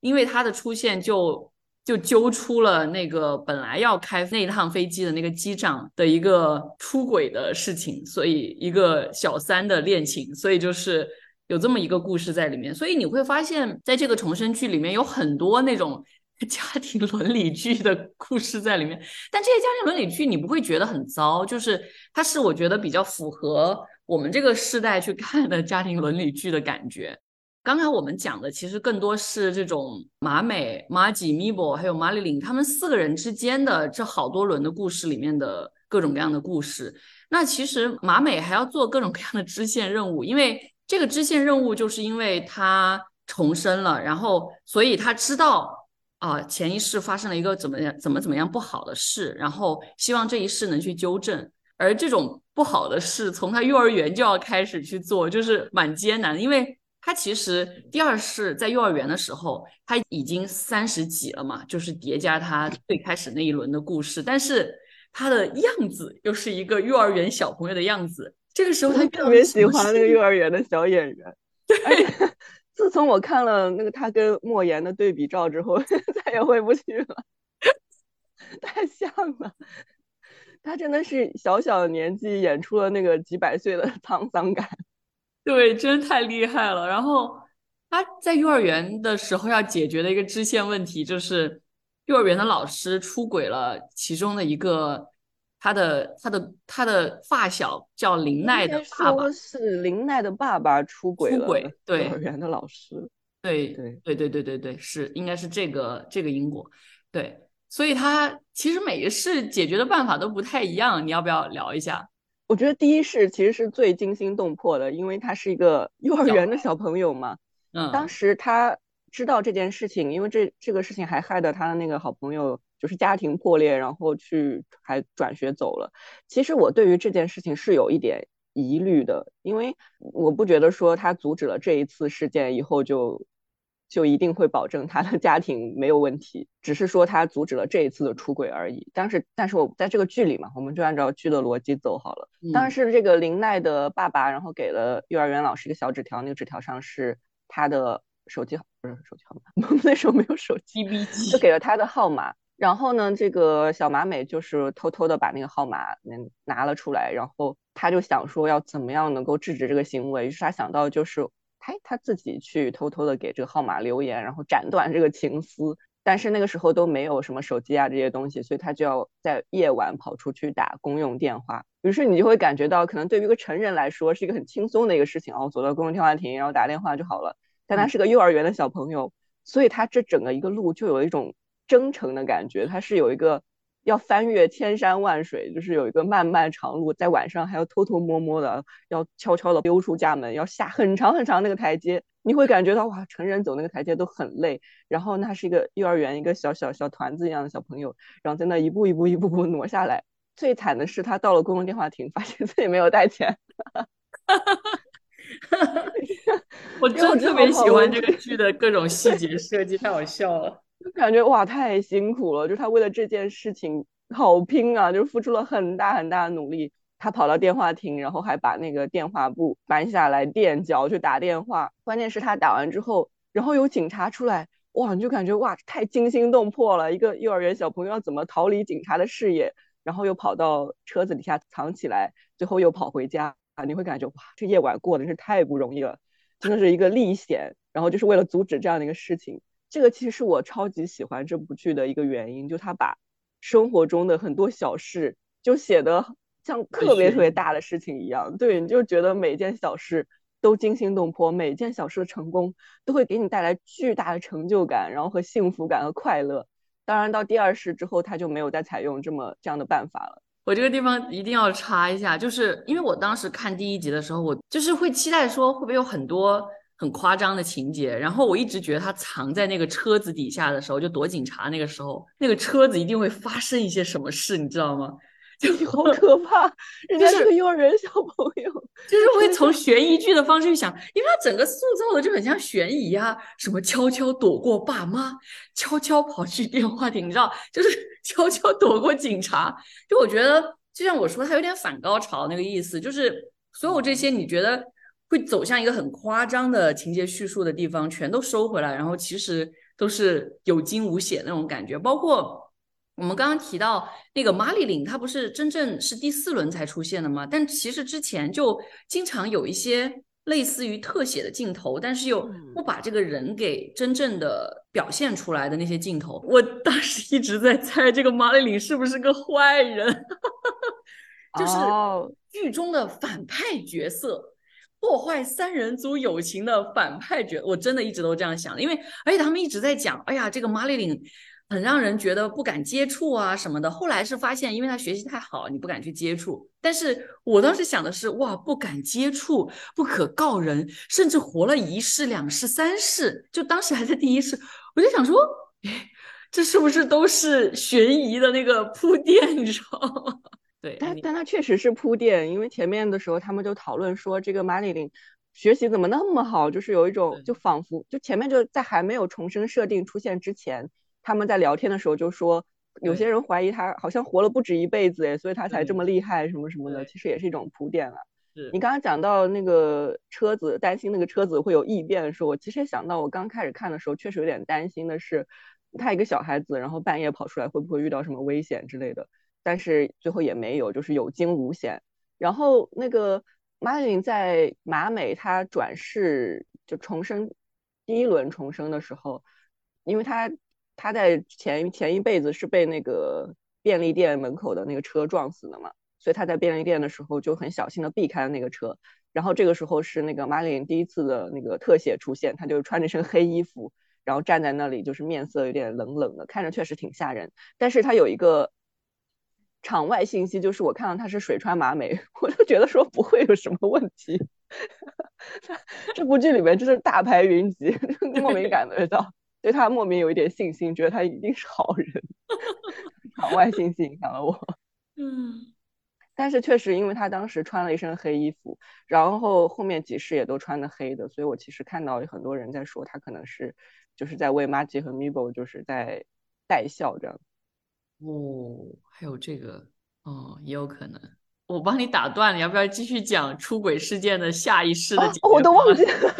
A: 因为他的出现，就就揪出了那个本来要开那趟飞机的那个机长的一个出轨的事情，所以一个小三的恋情，所以就是有这么一个故事在里面，所以你会发现在这个重生剧里面有很多那种。[laughs] 家庭伦理剧的故事在里面，但这些家庭伦理剧你不会觉得很糟，就是它是我觉得比较符合我们这个时代去看的家庭伦理剧的感觉。刚才我们讲的其实更多是这种马美、马吉、米博还有马丽玲他们四个人之间的这好多轮的故事里面的各种各样的故事。那其实马美还要做各种各样的支线任务，因为这个支线任务就是因为他重生了，然后所以他知道。啊，前一世发生了一个怎么样、怎么怎么样不好的事，然后希望这一世能去纠正。而这种不好的事，从他幼儿园就要开始去做，就是蛮艰难的。因为他其实第二是在幼儿园的时候，他已经三十几了嘛，就是叠加他最开始那一轮的故事，但是他的样子又是一个幼儿园小朋友的样子。这个时候他
B: 特别喜欢那个幼儿园的小演员。[laughs] 对。[laughs] 自从我看了那个他跟莫言的对比照之后，[laughs] 再也回不去了，太像了。他真的是小小的年纪演出了那个几百岁的沧桑感，
A: 对，真太厉害了。然后他在幼儿园的时候要解决的一个支线问题，就是幼儿园的老师出轨了其中的一个。他的他的他的发小叫林奈的爸爸，
B: 是林奈的爸爸出轨了。
A: 出轨，对
B: 幼儿园的老师，
A: 对对对对对对对，是应该是这个这个因果。对，所以他其实每个事解决的办法都不太一样。你要不要聊一下？
B: 我觉得第一世其实是最惊心动魄的，因为他是一个幼儿园的小朋友嘛。
A: 嗯，
B: 当时他知道这件事情，因为这这个事情还害得他的那个好朋友。就是家庭破裂，然后去还转学走了。其实我对于这件事情是有一点疑虑的，因为我不觉得说他阻止了这一次事件以后就就一定会保证他的家庭没有问题，只是说他阻止了这一次的出轨而已。但是，但是我在这个剧里嘛，我们就按照剧的逻辑走好了。当然是这个林奈的爸爸，然后给了幼儿园老师一个小纸条，那个纸条上是他的手机号，不是手机号码，[laughs] 我们那时候没有手机，就给了他的号码。然后呢，这个小马美就是偷偷的把那个号码拿了出来，然后他就想说要怎么样能够制止这个行为，于是他想到就是。哎，他自己去偷偷的给这个号码留言，然后斩断这个情丝。但是那个时候都没有什么手机啊这些东西，所以他就要在夜晚跑出去打公用电话。于是你就会感觉到，可能对于一个成人来说是一个很轻松的一个事情哦，走到公用电话亭，然后打电话就好了。但他是个幼儿园的小朋友，所以他这整个一个路就有一种征程的感觉，他是有一个。要翻越千山万水，就是有一个漫漫长路，在晚上还要偷偷摸摸的，要悄悄的溜出家门，要下很长很长那个台阶，你会感觉到哇，成人走那个台阶都很累。然后那是一个幼儿园一个小小小团子一样的小朋友，然后在那一步一步一步步挪下来。最惨的是他到了公共电话亭，发现自己没有带钱。[laughs]
A: 我真的特别喜欢这个剧的各种细节设计，太好笑了。
B: 就感觉哇，太辛苦了！就他为了这件事情好拼啊，就是付出了很大很大的努力。他跑到电话亭，然后还把那个电话簿搬下来垫脚去打电话。关键是，他打完之后，然后有警察出来，哇，你就感觉哇，太惊心动魄了！一个幼儿园小朋友要怎么逃离警察的视野，然后又跑到车子底下藏起来，最后又跑回家啊！你会感觉哇，这夜晚过的是太不容易了，真的是一个历险。然后就是为了阻止这样的一个事情。这个其实是我超级喜欢这部剧的一个原因，就他把生活中的很多小事就写的像特别特别大的事情一样，对，你就觉得每件小事都惊心动魄，每件小事的成功都会给你带来巨大的成就感，然后和幸福感和快乐。当然到第二世之后，他就没有再采用这么这样的办法了。
A: 我这个地方一定要插一下，就是因为我当时看第一集的时候，我就是会期待说会不会有很多。很夸张的情节，然后我一直觉得他藏在那个车子底下的时候，就躲警察那个时候，那个车子一定会发生一些什么事，你知道吗？
B: 就好可怕，人家是个幼儿园小朋友，
A: 就是会从悬疑剧的方式去想，因为他整个塑造的就很像悬疑啊，什么悄悄躲过爸妈，悄悄跑去电话亭，你知道，就是悄悄躲过警察。就我觉得，就像我说，他有点反高潮那个意思，就是所有这些，你觉得？会走向一个很夸张的情节叙述的地方，全都收回来，然后其实都是有惊无险那种感觉。包括我们刚刚提到那个马里琳，她不是真正是第四轮才出现的吗？但其实之前就经常有一些类似于特写的镜头，但是又不把这个人给真正的表现出来的那些镜头。我当时一直在猜这个马里琳是不是个坏人，[laughs] 就是剧中的反派角色。破坏三人组友情的反派角，我真的一直都这样想，因为而且他们一直在讲，哎呀，这个马丽琳很让人觉得不敢接触啊什么的。后来是发现，因为他学习太好，你不敢去接触。但是我当时想的是，哇，不敢接触，不可告人，甚至活了一世、两世、三世，就当时还在第一世，我就想说，哎，这是不是都是悬疑的那个铺垫，你知道吗？
B: 但但他确实是铺垫，因为前面的时候他们就讨论说这个马里琳学习怎么那么好，就是有一种就仿佛就前面就在还没有重生设定出现之前，他们在聊天的时候就说有些人怀疑他好像活了不止一辈子哎，所以他才这么厉害什么什么的，其实也是一种铺垫了。你刚刚讲到那个车子，担心那个车子会有异变的时候，我其实也想到我刚开始看的时候确实有点担心的是，他一个小孩子然后半夜跑出来会不会遇到什么危险之类的。但是最后也没有，就是有惊无险。然后那个马丽琳在马美，她转世就重生第一轮重生的时候，因为她她在前前一辈子是被那个便利店门口的那个车撞死的嘛，所以她在便利店的时候就很小心的避开了那个车。然后这个时候是那个马丽琳第一次的那个特写出现，她就穿着身黑衣服，然后站在那里，就是面色有点冷冷的，看着确实挺吓人。但是她有一个。场外信息就是我看到他是水川麻美，[laughs] 我就觉得说不会有什么问题。[laughs] 这部剧里面真是大牌云集，[laughs] 莫名感觉到对他莫名有一点信心，觉得他一定是好人。场外信息影响了我。
A: 嗯，
B: 但是确实因为他当时穿了一身黑衣服，然后后面几世也都穿的黑的，所以我其实看到有很多人在说他可能是就是在为 Maggie 和 Mabel 就是在带笑这样。
A: 哦，还有这个，哦，也有可能。我帮你打断了，要不要继续讲出轨事件的下一世的解决
B: 我都忘记了。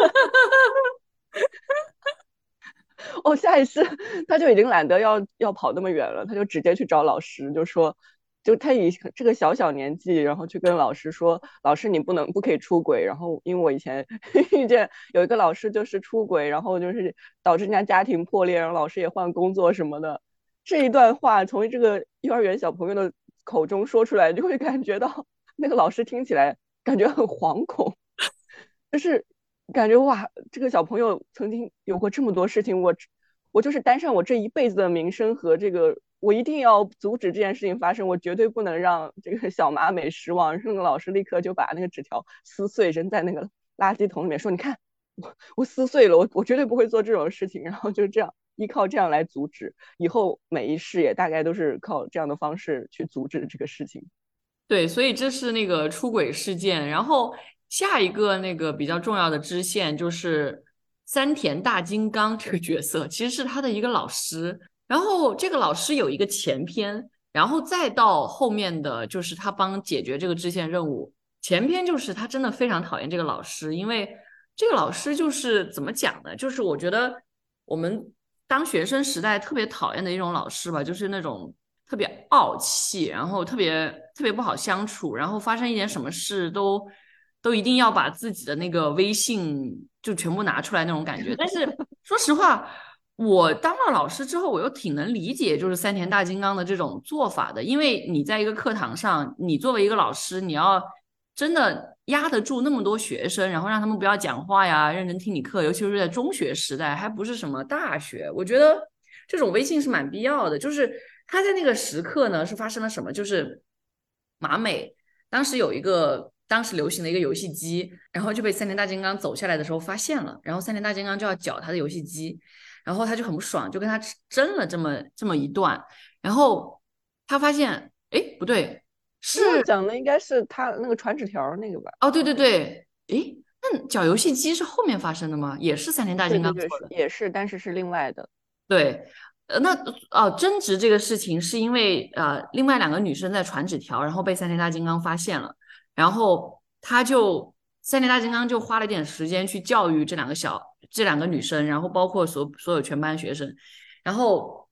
B: 哦，下一次他就已经懒得要要跑那么远了，他就直接去找老师，就说，就他以这个小小年纪，然后去跟老师说，老师你不能不可以出轨，然后因为我以前 [laughs] 遇见有一个老师就是出轨，然后就是导致人家家庭破裂，然后老师也换工作什么的。这一段话从这个幼儿园小朋友的口中说出来，就会感觉到那个老师听起来感觉很惶恐，就是感觉哇，这个小朋友曾经有过这么多事情，我我就是担上我这一辈子的名声和这个，我一定要阻止这件事情发生，我绝对不能让这个小马美失望。那个老师立刻就把那个纸条撕碎，扔在那个垃圾桶里面，说：“你看，我我撕碎了，我我绝对不会做这种事情。”然后就这样。依靠这样来阻止，以后每一世也大概都是靠这样的方式去阻止这个事情。
A: 对，所以这是那个出轨事件。然后下一个那个比较重要的支线就是三田大金刚这个角色，其实是他的一个老师。然后这个老师有一个前篇，然后再到后面的就是他帮解决这个支线任务。前篇就是他真的非常讨厌这个老师，因为这个老师就是怎么讲呢？就是我觉得我们。当学生时代特别讨厌的一种老师吧，就是那种特别傲气，然后特别特别不好相处，然后发生一点什么事都都一定要把自己的那个威信就全部拿出来那种感觉。但是 [laughs] 说实话，我当了老师之后，我又挺能理解就是三田大金刚的这种做法的，因为你在一个课堂上，你作为一个老师，你要真的。压得住那么多学生，然后让他们不要讲话呀，认真听你课，尤其是在中学时代，还不是什么大学。我觉得这种微信是蛮必要的。就是他在那个时刻呢，是发生了什么？就是马美当时有一个当时流行的一个游戏机，然后就被三田大金刚走下来的时候发现了，然后三田大金刚就要搅他的游戏机，然后他就很不爽，就跟他争了这么这么一段，然后他发现，哎，不对。是
B: 讲的应该是他那个传纸条那个吧？
A: 哦，对对对，诶，那搅游戏机是后面发生的吗？也是三年大金刚做的，
B: 也是，但是是另外的。
A: 对，呃，那哦，争执这个事情是因为呃，另外两个女生在传纸条，然后被三年大金刚发现了，然后他就三年大金刚就花了点时间去教育这两个小这两个女生，然后包括所所有全班学生，然后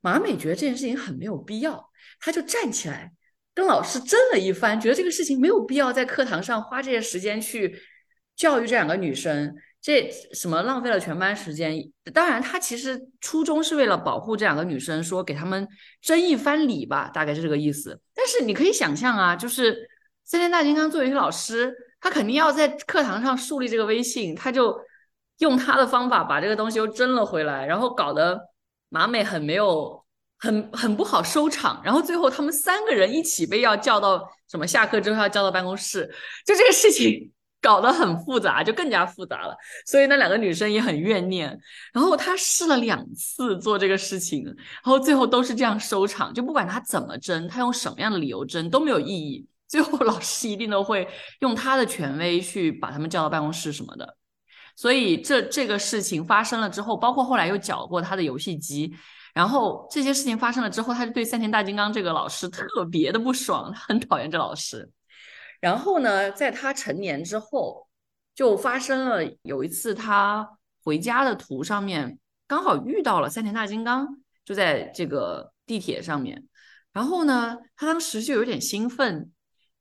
A: 马美觉得这件事情很没有必要，他就站起来。跟老师争了一番，觉得这个事情没有必要在课堂上花这些时间去教育这两个女生，这什么浪费了全班时间。当然，他其实初衷是为了保护这两个女生，说给他们争一番理吧，大概是这个意思。但是你可以想象啊，就是三田大金刚作为一个老师，他肯定要在课堂上树立这个威信，他就用他的方法把这个东西又争了回来，然后搞得马美很没有。很很不好收场，然后最后他们三个人一起被要叫到什么下课之后要叫到办公室，就这个事情 [laughs] 搞得很复杂，就更加复杂了。所以那两个女生也很怨念。然后他试了两次做这个事情，然后最后都是这样收场。就不管他怎么争，他用什么样的理由争都没有意义。最后老师一定都会用他的权威去把他们叫到办公室什么的。所以这这个事情发生了之后，包括后来又缴过他的游戏机。然后这些事情发生了之后，他就对三田大金刚这个老师特别的不爽，他 [laughs] 很讨厌这老师。然后呢，在他成年之后，就发生了有一次他回家的途上面刚好遇到了三田大金刚，就在这个地铁上面。然后呢，他当时就有点兴奋，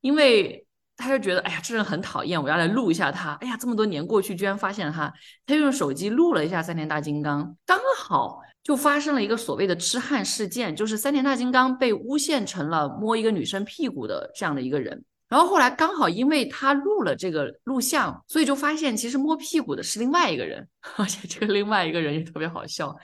A: 因为他就觉得，哎呀，这人很讨厌，我要来录一下他。哎呀，这么多年过去，居然发现了他，他用手机录了一下三田大金刚，刚好。就发生了一个所谓的痴汉事件，就是三田大金刚被诬陷成了摸一个女生屁股的这样的一个人。然后后来刚好因为他录了这个录像，所以就发现其实摸屁股的是另外一个人，[laughs] 而且这个另外一个人也特别好笑，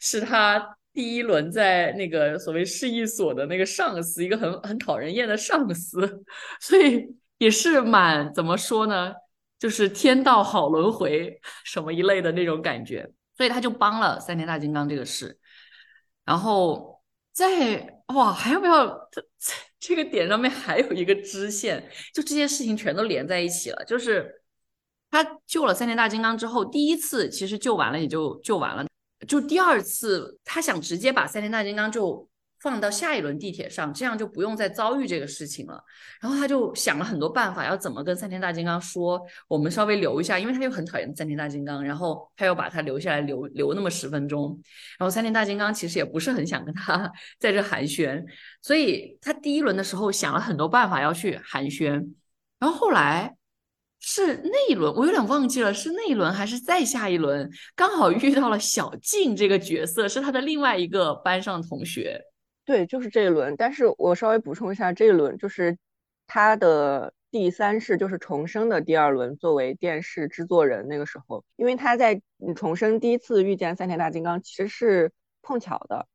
A: 是他第一轮在那个所谓市役所的那个上司，一个很很讨人厌的上司，[laughs] 所以也是蛮怎么说呢，就是天道好轮回什么一类的那种感觉。所以他就帮了三田大金刚这个事，然后在哇，还要不要这 [laughs] 这个点上面还有一个支线，就这些事情全都连在一起了。就是他救了三田大金刚之后，第一次其实救完了也就救完了，就第二次他想直接把三田大金刚就。放到下一轮地铁上，这样就不用再遭遇这个事情了。然后他就想了很多办法，要怎么跟三田大金刚说，我们稍微留一下，因为他又很讨厌三田大金刚，然后他又把他留下来，留留那么十分钟。然后三田大金刚其实也不是很想跟他 [laughs] 在这寒暄，所以他第一轮的时候想了很多办法要去寒暄。然后后来是那一轮，我有点忘记了是那一轮还是再下一轮，刚好遇到了小静这个角色，是他的另外一个班上同学。
B: 对，就是这一轮，但是我稍微补充一下，这一轮就是他的第三世，就是重生的第二轮，作为电视制作人那个时候，因为他在重生第一次遇见三田大金刚，其实是碰巧的，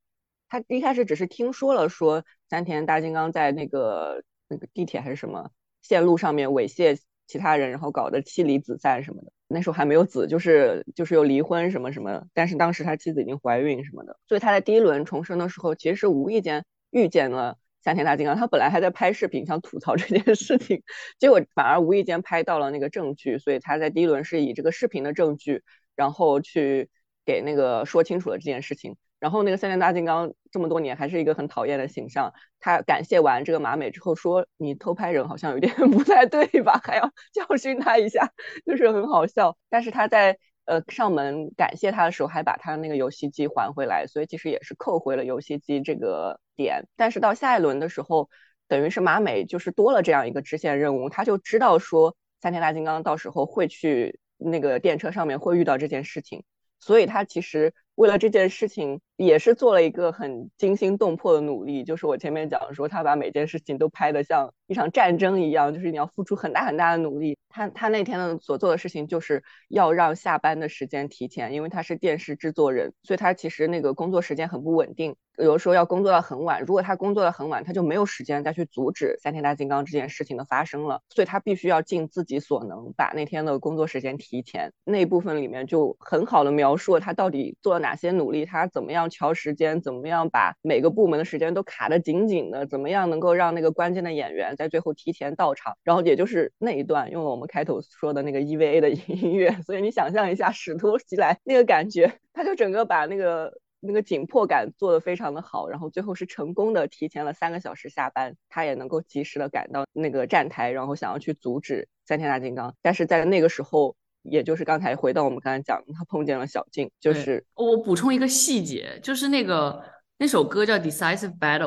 B: 他一开始只是听说了说三田大金刚在那个那个地铁还是什么线路上面猥亵。其他人，然后搞得妻离子散什么的，那时候还没有子，就是就是有离婚什么什么。但是当时他妻子已经怀孕什么的，所以他在第一轮重生的时候，其实是无意间遇见了三田大金刚。他本来还在拍视频，想吐槽这件事情，结果反而无意间拍到了那个证据。所以他在第一轮是以这个视频的证据，然后去给那个说清楚了这件事情。然后那个三田大金刚这么多年还是一个很讨厌的形象。他感谢完这个马美之后说：“你偷拍人好像有点 [laughs] 不太对吧？还要教训他一下，就是很好笑。”但是他在呃上门感谢他的时候，还把他那个游戏机还回来，所以其实也是扣回了游戏机这个点。但是到下一轮的时候，等于是马美就是多了这样一个支线任务，他就知道说三田大金刚到时候会去那个电车上面会遇到这件事情，所以他其实。为了这件事情，也是做了一个很惊心动魄的努力。就是我前面讲说，他把每件事情都拍得像一场战争一样，就是你要付出很大很大的努力。他他那天的所做的事情，就是要让下班的时间提前，因为他是电视制作人，所以他其实那个工作时间很不稳定，有的时候要工作到很晚。如果他工作到很晚，他就没有时间再去阻止三天大金刚这件事情的发生了，所以他必须要尽自己所能，把那天的工作时间提前。那部分里面就很好的描述了他到底做了哪些努力，他怎么样调时间，怎么样把每个部门的时间都卡得紧紧的，怎么样能够让那个关键的演员在最后提前到场。然后也就是那一段用了我们开头说的那个 EVA 的音乐，[laughs] 所以你想象一下，使徒袭来那个感觉，他就整个把那个那个紧迫感做得非常的好，然后最后是成功的提前了三个小时下班，他也能够及时的赶到那个站台，然后想要去阻止三天大金刚，但是在那个时候。也就是刚才回到我们刚才讲，他碰见了小静，就是
A: 我补充一个细节，就是那个那首歌叫《Decisive Battle》，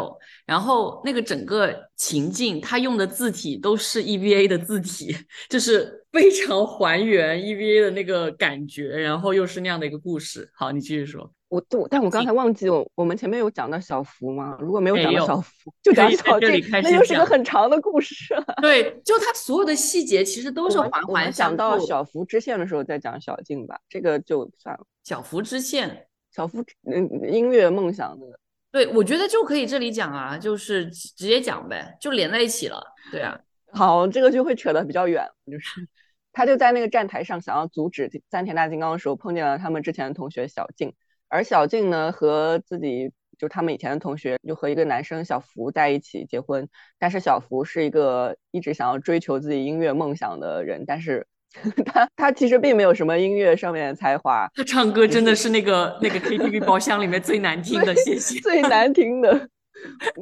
A: 然后那个整个情境他用的字体都是 EVA 的字体，就是 [laughs] 非常还原 EVA 的那个感觉，然后又是那样的一个故事。好，你继续说。
B: 我我但我刚才忘记我我们前面有讲到小福吗？如果没有讲到小福，就讲小静，那又是个很长的故事。
A: 对，就他所有的细节其实都是环环
B: 相到小福支线的时候再讲小静吧，这个就算了。
A: 小福支线，
B: 小福嗯音乐梦想的，
A: 对我觉得就可以这里讲啊，就是直接讲呗，就连在一起了。对啊，
B: 好，这个就会扯得比较远，就是他就在那个站台上想要阻止三田大金刚的时候，碰见了他们之前的同学小静。而小静呢，和自己就他们以前的同学，就和一个男生小福在一起结婚。但是小福是一个一直想要追求自己音乐梦想的人，但是 [laughs] 他他其实并没有什么音乐上面的才华。
A: 他唱歌真的是那个那个 KTV 包厢里面最难听的，[laughs] 谢谢。
B: 最难听的，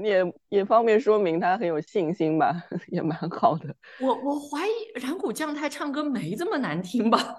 B: 也也方便说明他很有信心吧，[laughs] 也蛮好的。
A: 我我怀疑染谷将太唱歌没这么难听吧。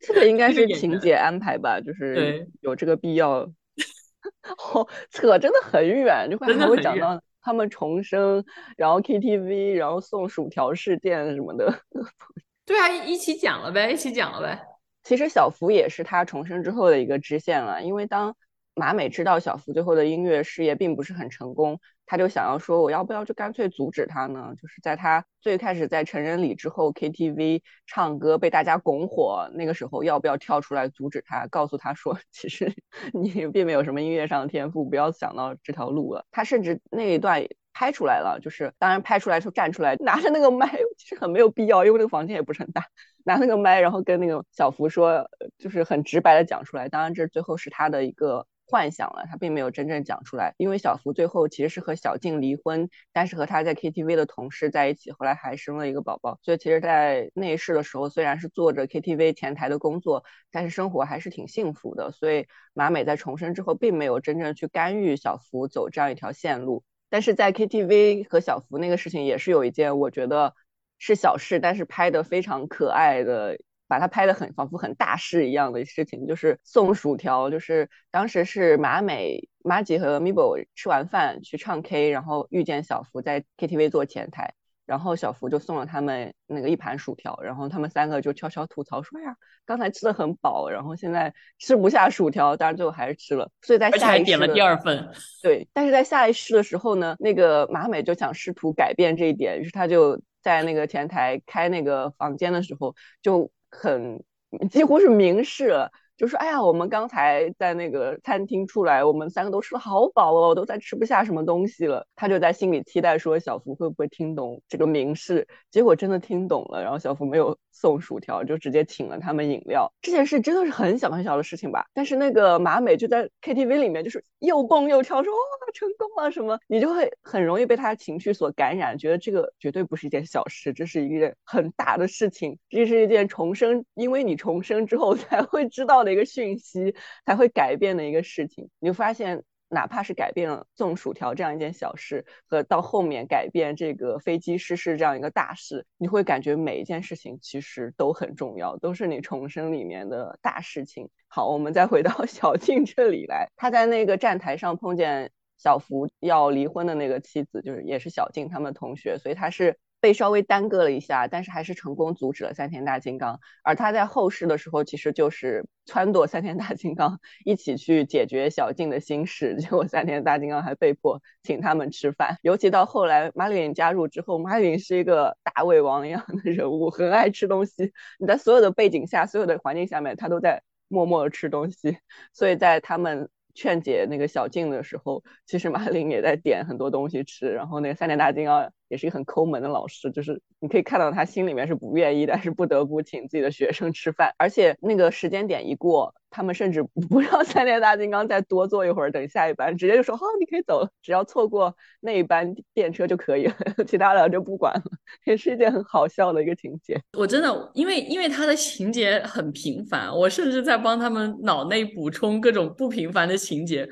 B: 这个应该是情节安排吧，就是有这个必要。[laughs] 哦，扯真的很远，就会还会讲到他们重生，然后 KTV，然后送薯条事件什么的。[laughs]
A: 对啊，一起讲了呗，一起讲了呗。
B: 其实小福也是他重生之后的一个支线了，因为当马美知道小福最后的音乐事业并不是很成功。他就想要说，我要不要就干脆阻止他呢？就是在他最开始在成人礼之后 KTV 唱歌被大家拱火那个时候，要不要跳出来阻止他，告诉他说，[laughs] 其实你并没有什么音乐上的天赋，不要想到这条路了。他甚至那一段拍出来了，就是当然拍出来就站出来拿着那个麦，[laughs] 其实很没有必要，因为那个房间也不是很大，拿那个麦，然后跟那个小福说，就是很直白的讲出来。当然这最后是他的一个。幻想了，他并没有真正讲出来。因为小福最后其实是和小静离婚，但是和他在 KTV 的同事在一起，后来还生了一个宝宝。所以其实，在内饰的时候，虽然是做着 KTV 前台的工作，但是生活还是挺幸福的。所以马美在重生之后，并没有真正去干预小福走这样一条线路。但是在 KTV 和小福那个事情，也是有一件我觉得是小事，但是拍的非常可爱的。把它拍的很仿佛很大事一样的事情，就是送薯条。就是当时是马美、马吉和 Mibo 吃完饭去唱 K，然后遇见小福在 KTV 做前台，然后小福就送了他们那个一盘薯条，然后他们三个就悄悄吐槽说呀，刚才吃的很饱，然后现在吃不下薯条，但是最后还是吃了。所以在下一
A: 点了第二份。[laughs]
B: 对，但是在下一世的时候呢，那个马美就想试图改变这一点，于是他就在那个前台开那个房间的时候就。很几乎是明示。就说哎呀，我们刚才在那个餐厅出来，我们三个都吃的好饱哦，都在吃不下什么东西了。他就在心里期待说，小福会不会听懂这个明示？结果真的听懂了，然后小福没有送薯条，就直接请了他们饮料。这件事真的是很小很小的事情吧？但是那个马美就在 KTV 里面，就是又蹦又跳，说哇成功了什么，你就会很容易被他的情绪所感染，觉得这个绝对不是一件小事，这是一件很大的事情，这是一件重生，因为你重生之后才会知道的。的一个讯息才会改变的一个事情，你就发现，哪怕是改变了送薯条这样一件小事，和到后面改变这个飞机失事这样一个大事，你会感觉每一件事情其实都很重要，都是你重生里面的大事情。好，我们再回到 [laughs] 小静这里来，她在那个站台上碰见小福要离婚的那个妻子，就是也是小静他们同学，所以他是。被稍微耽搁了一下，但是还是成功阻止了三田大金刚。而他在后世的时候，其实就是撺掇三田大金刚一起去解决小静的心事。结果三田大金刚还被迫请他们吃饭。尤其到后来马里加入之后，马里是一个大胃王一样的人物，很爱吃东西。你在所有的背景下、所有的环境下面，他都在默默的吃东西。所以在他们。劝解那个小静的时候，其实马林也在点很多东西吃。然后那个三天大金刚也是一个很抠门的老师，就是你可以看到他心里面是不愿意，但 [laughs] 是不得不请自己的学生吃饭。而且那个时间点一过。他们甚至不 [laughs] 让三连大金刚再多坐一会儿，等下一班，直接就说好，你可以走了，只要错过那一班电车就可以了，[laughs] 其他的就不管了，也是一件很好笑的一个情节。
A: 我真的，因为因为他的情节很平凡，我甚至在帮他们脑内补充各种不平凡的情节。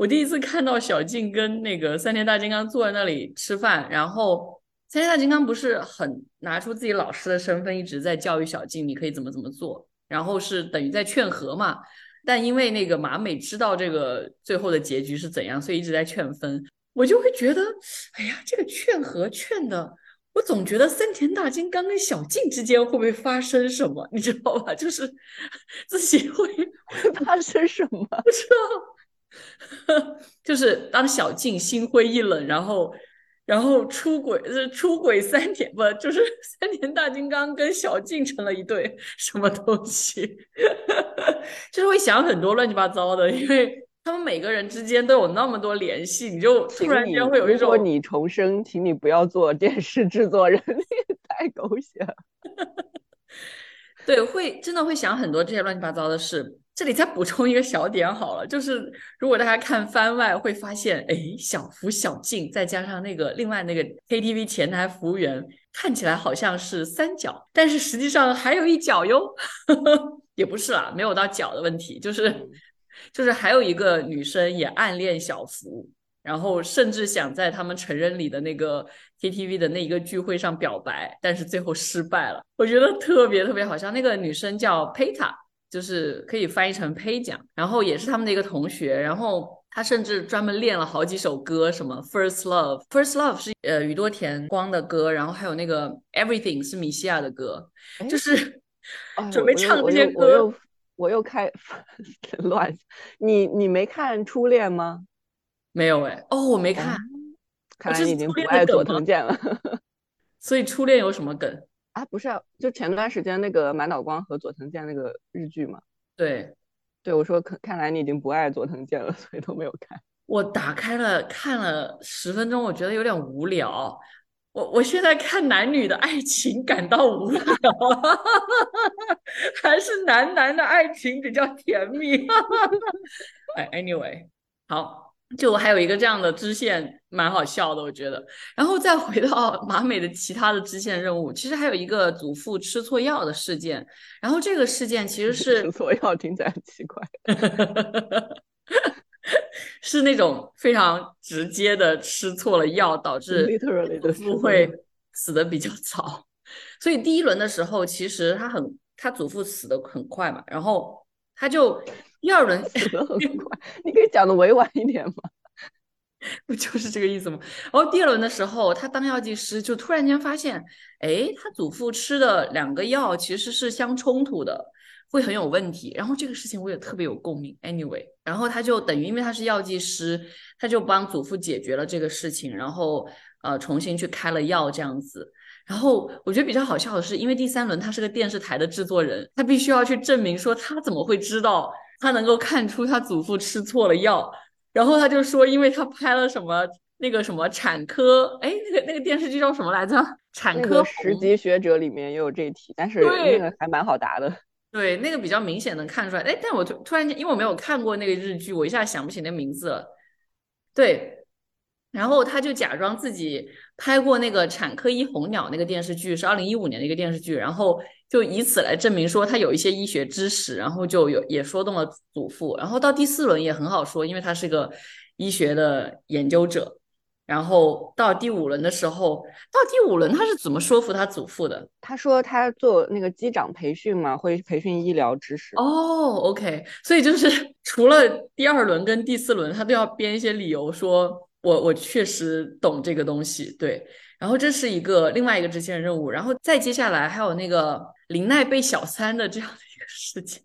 A: 我第一次看到小静跟那个三田大金刚坐在那里吃饭，然后三田大金刚不是很拿出自己老师的身份，一直在教育小静，你可以怎么怎么做。然后是等于在劝和嘛，但因为那个马美知道这个最后的结局是怎样，所以一直在劝分。我就会觉得，哎呀，这个劝和劝的，我总觉得森田大金刚跟小静之间会不会发生什么，你知道吧？就是 [laughs] 自己会
B: 会发生什么？
A: 不知道，[laughs] 就是当小静心灰意冷，然后。然后出轨是出轨三田不就是 [laughs] 三田大金刚跟小静成了一对什么东西？[laughs] 就是会想很多乱七八糟的，因为他们每个人之间都有那么多联系，你就突然间会有一种，
B: 如果你重生，请你不要做电视制作人，太狗血了。
A: 对，会真的会想很多这些乱七八糟的事。这里再补充一个小点好了，就是如果大家看番外会发现，哎，小福、小静再加上那个另外那个 KTV 前台服务员，看起来好像是三角，但是实际上还有一角哟，[laughs] 也不是啦，没有到角的问题，就是就是还有一个女生也暗恋小福，然后甚至想在他们成人礼的那个 KTV 的那一个聚会上表白，但是最后失败了。我觉得特别特别好笑，那个女生叫佩塔。就是可以翻译成胚奖，然后也是他们的一个同学，然后他甚至专门练了好几首歌，什么 First Love，First Love 是呃宇多田光的歌，然后还有那个 Everything 是米西亚的歌，就是 [laughs] 准备唱这些歌。
B: 我又我又开乱，你你没看初恋吗？
A: 没有哎，哦我没看，
B: 看来你已经不爱佐藤健了。[laughs]
A: 所以初恋有什么梗？
B: 啊，不是，就前段时间那个满岛光和佐藤健那个日剧嘛。
A: 对，
B: 对我说，看看来你已经不爱佐藤健了，所以都没有看。
A: 我打开了看了十分钟，我觉得有点无聊。我我现在看男女的爱情感到无聊，[laughs] 还是男男的爱情比较甜蜜？[laughs] 哎，anyway，好，就还有一个这样的支线，蛮好笑的，我觉得。然后再回到 [laughs] 马美的其他的支线任务，其实还有一个祖父吃错药的事件。然后这个事件其实是 [laughs]
B: 吃错药，听起来很奇怪。
A: 是那种非常直接的吃错了药，导致祖父会死的比较早。所以第一轮的时候，其实他很他祖父死的很快嘛，然后他就第二轮 [laughs]
B: 死得很快，你可以讲的委婉一点吗？[laughs]
A: 不就是这个意思吗？然后第二轮的时候，他当药剂师就突然间发现，哎，他祖父吃的两个药其实是相冲突的。会很有问题，然后这个事情我也特别有共鸣。Anyway，然后他就等于因为他是药剂师，他就帮祖父解决了这个事情，然后呃重新去开了药这样子。然后我觉得比较好笑的是，因为第三轮他是个电视台的制作人，他必须要去证明说他怎么会知道他能够看出他祖父吃错了药。然后他就说，因为他拍了什么那个什么产科，哎，那个那个电视剧叫什么来着？产科
B: 十级学者里面也有这一题，但是那个还蛮好答的。[laughs]
A: 对，那个比较明显能看出来，哎，但我突突然间，因为我没有看过那个日剧，我一下想不起那名字了。对，然后他就假装自己拍过那个《产科医红鸟》那个电视剧，是二零一五年的一个电视剧，然后就以此来证明说他有一些医学知识，然后就有也说动了祖父，然后到第四轮也很好说，因为他是个医学的研究者。然后到第五轮的时候，到第五轮他是怎么说服他祖父的？
B: 他说他做那个机长培训嘛，会培训医疗知识。
A: 哦，OK，所以就是 [laughs] 除了第二轮跟第四轮，他都要编一些理由，说我我确实懂这个东西。对，然后这是一个另外一个支线任务，然后再接下来还有那个林奈被小三的这样的一个事情，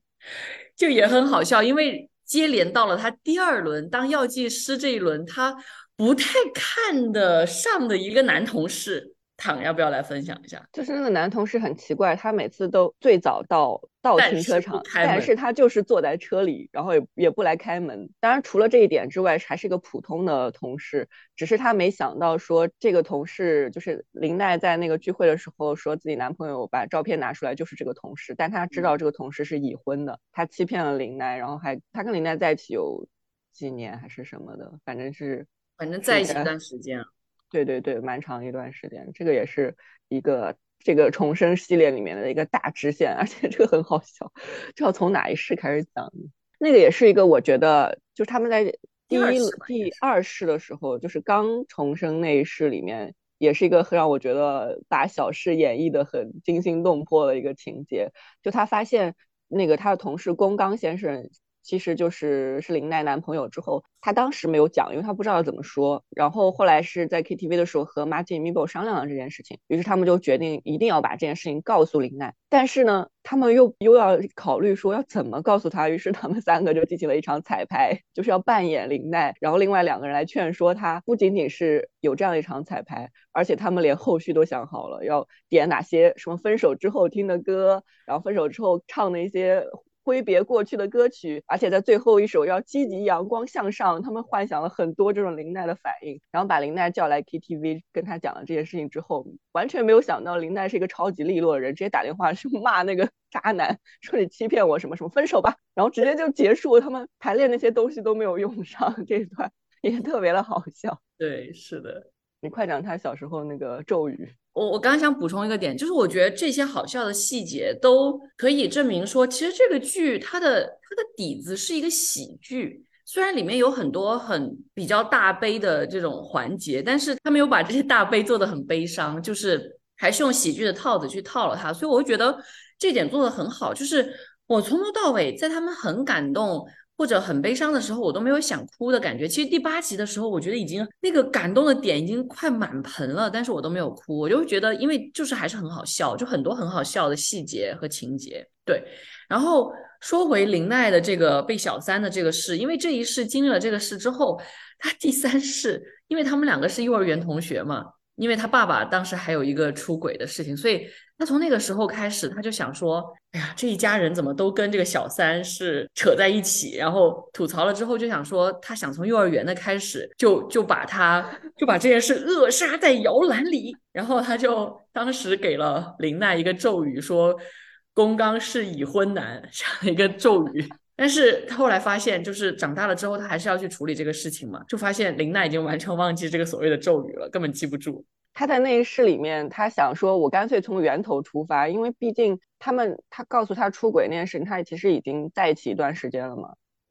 A: 就也很好笑，因为接连到了他第二轮当药剂师这一轮，他。不太看得上的一个男同事，躺要不要来分享一下？
B: 就是那个男同事很奇怪，他每次都最早到到停车场，但是他就是坐在车里，然后也也不来开门。当然，除了这一点之外，还是一个普通的同事。只是他没想到说，这个同事就是林奈在那个聚会的时候说自己男朋友把照片拿出来就是这个同事，但他知道这个同事是已婚的，他欺骗了林奈，然后还他跟林奈在一起有几年还是什么的，反正是。
A: 反正在一起一段时间，
B: 对对对，蛮长一段时间。这个也是一个这个重生系列里面的一个大支线，而且这个很好笑，这要从哪一世开始讲？那个也是一个，我觉得就是他们在第一第二世的时候，就是刚重生那一世里面，也是一个让我觉得把小事演绎的很惊心动魄的一个情节。就他发现那个他的同事宫刚先生。其实就是是林奈男朋友之后，他当时没有讲，因为他不知道怎么说。然后后来是在 KTV 的时候和 Martin m i b o 商量了这件事情，于是他们就决定一定要把这件事情告诉林奈。但是呢，他们又又要考虑说要怎么告诉他，于是他们三个就进行了一场彩排，就是要扮演林奈，然后另外两个人来劝说他。不仅仅是有这样一场彩排，而且他们连后续都想好了，要点哪些什么分手之后听的歌，然后分手之后唱的一些。挥别过去的歌曲，而且在最后一首要积极阳光向上。他们幻想了很多这种林奈的反应，然后把林奈叫来 KTV，跟他讲了这件事情之后，完全没有想到林奈是一个超级利落的人，直接打电话去骂那个 [laughs] 渣男，说你欺骗我什么什么，分手吧，然后直接就结束。他们排练那些东西都没有用上，[laughs] 这一段也特别的好笑。
A: 对，是的，
B: 你快讲他小时候那个咒语。
A: 我我刚刚想补充一个点，就是我觉得这些好笑的细节都可以证明说，其实这个剧它的它的底子是一个喜剧，虽然里面有很多很比较大悲的这种环节，但是他没有把这些大悲做的很悲伤，就是还是用喜剧的套子去套了它，所以我觉得这点做的很好，就是我从头到尾在他们很感动。或者很悲伤的时候，我都没有想哭的感觉。其实第八集的时候，我觉得已经那个感动的点已经快满盆了，但是我都没有哭。我就会觉得，因为就是还是很好笑，就很多很好笑的细节和情节。对，然后说回林奈的这个被小三的这个事，因为这一世经历了这个事之后，他第三世，因为他们两个是幼儿园同学嘛。因为他爸爸当时还有一个出轨的事情，所以他从那个时候开始，他就想说：“哎呀，这一家人怎么都跟这个小三是扯在一起？”然后吐槽了之后，就想说他想从幼儿园的开始就就把他就把这件事扼杀在摇篮里。然后他就当时给了林奈一个咒语，说“宫刚是已婚男”这样一个咒语。但是后来发现，就是长大了之后，他还是要去处理这个事情嘛，就发现林奈已经完全忘记这个所谓的咒语了，根本记不住。
B: 他在那一世里面，他想说，我干脆从源头出发，因为毕竟他们，他告诉他出轨那件事情，他其实已经在一起一段时间了嘛，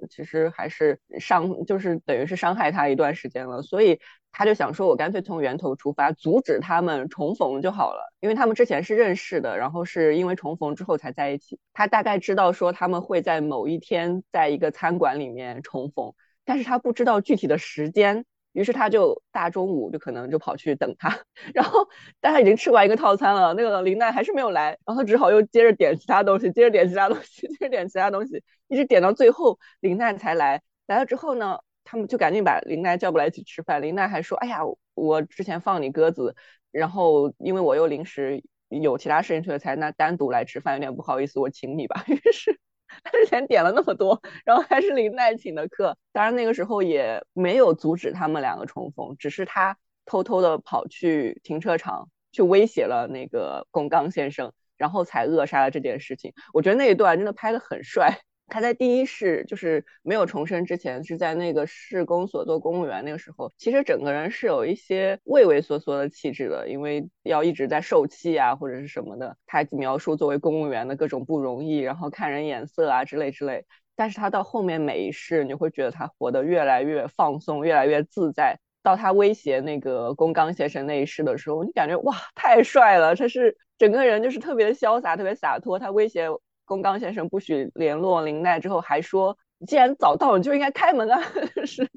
B: 其实还是伤，就是等于是伤害他一段时间了，所以他就想说，我干脆从源头出发，阻止他们重逢就好了，因为他们之前是认识的，然后是因为重逢之后才在一起。他大概知道说他们会在某一天在一个餐馆里面重逢，但是他不知道具体的时间。于是他就大中午就可能就跑去等他，[laughs] 然后但他已经吃完一个套餐了，那个林奈还是没有来，然后他只好又接着点其他东西，接着点其他东西，[laughs] 接着点其他东西，一直点到最后林奈才来。来了之后呢，他们就赶紧把林奈叫过来一起吃饭。林奈还说：“哎呀，我之前放你鸽子，然后因为我又临时有其他事情去了，才那单独来吃饭，有点不好意思，我请你吧。[laughs] ”于是。他之前点了那么多，然后还是林奈请的客，当然那个时候也没有阻止他们两个重逢，只是他偷偷的跑去停车场去威胁了那个宫刚先生，然后才扼杀了这件事情。我觉得那一段真的拍的很帅。他在第一世就是没有重生之前，是在那个市公所做公务员。那个时候，其实整个人是有一些畏畏缩缩的气质的，因为要一直在受气啊，或者是什么的。他描述作为公务员的各种不容易，然后看人眼色啊之类之类。但是他到后面每一世，你会觉得他活得越来越放松，越来越自在。到他威胁那个宫冈先生那一世的时候，你感觉哇，太帅了！他是整个人就是特别的潇洒，特别洒脱。他威胁。宫冈先生不许联络林奈之后，还说：“既然早到，你就应该开门啊！” [laughs] 是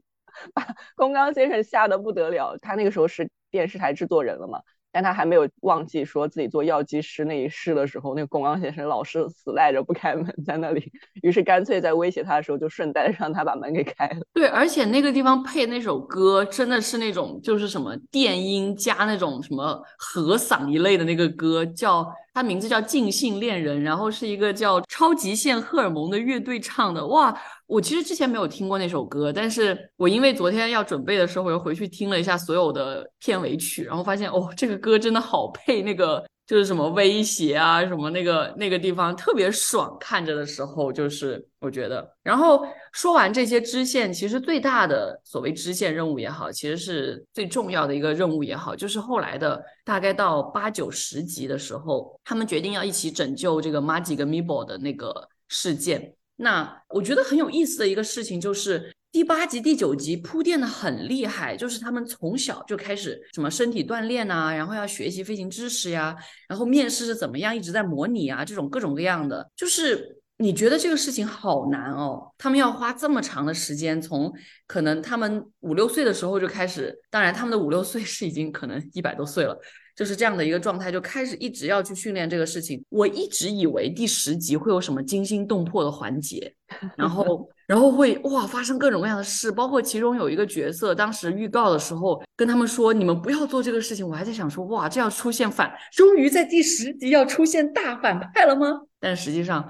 B: 把宫冈先生吓得不得了。他那个时候是电视台制作人了嘛？但他还没有忘记说自己做药剂师那一世的时候，那个宫冈先生老是死赖着不开门，在那里，于是干脆在威胁他的时候，就顺带让他把门给开了。
A: 对，而且那个地方配那首歌，真的是那种就是什么电音加那种什么和嗓一类的那个歌，叫。他名字叫尽兴恋人，然后是一个叫超极限荷尔蒙的乐队唱的。哇，我其实之前没有听过那首歌，但是我因为昨天要准备的时候，我又回去听了一下所有的片尾曲，然后发现哦，这个歌真的好配那个。就是什么威胁啊，什么那个那个地方特别爽，看着的时候就是我觉得。然后说完这些支线，其实最大的所谓支线任务也好，其实是最重要的一个任务也好，就是后来的大概到八九十集的时候，他们决定要一起拯救这个 m a g i 跟 Mabel 的那个事件。那我觉得很有意思的一个事情就是。第八集、第九集铺垫的很厉害，就是他们从小就开始什么身体锻炼呐，然后要学习飞行知识呀，然后面试是怎么样，一直在模拟啊，这种各种各样的，就是你觉得这个事情好难哦，他们要花这么长的时间，从可能他们五六岁的时候就开始，当然他们的五六岁是已经可能一百多岁了。就是这样的一个状态，就开始一直要去训练这个事情。我一直以为第十集会有什么惊心动魄的环节，然后，然后会哇发生各种各样的事，包括其中有一个角色，当时预告的时候跟他们说你们不要做这个事情，我还在想说哇这要出现反，终于在第十集要出现大反派了吗？但实际上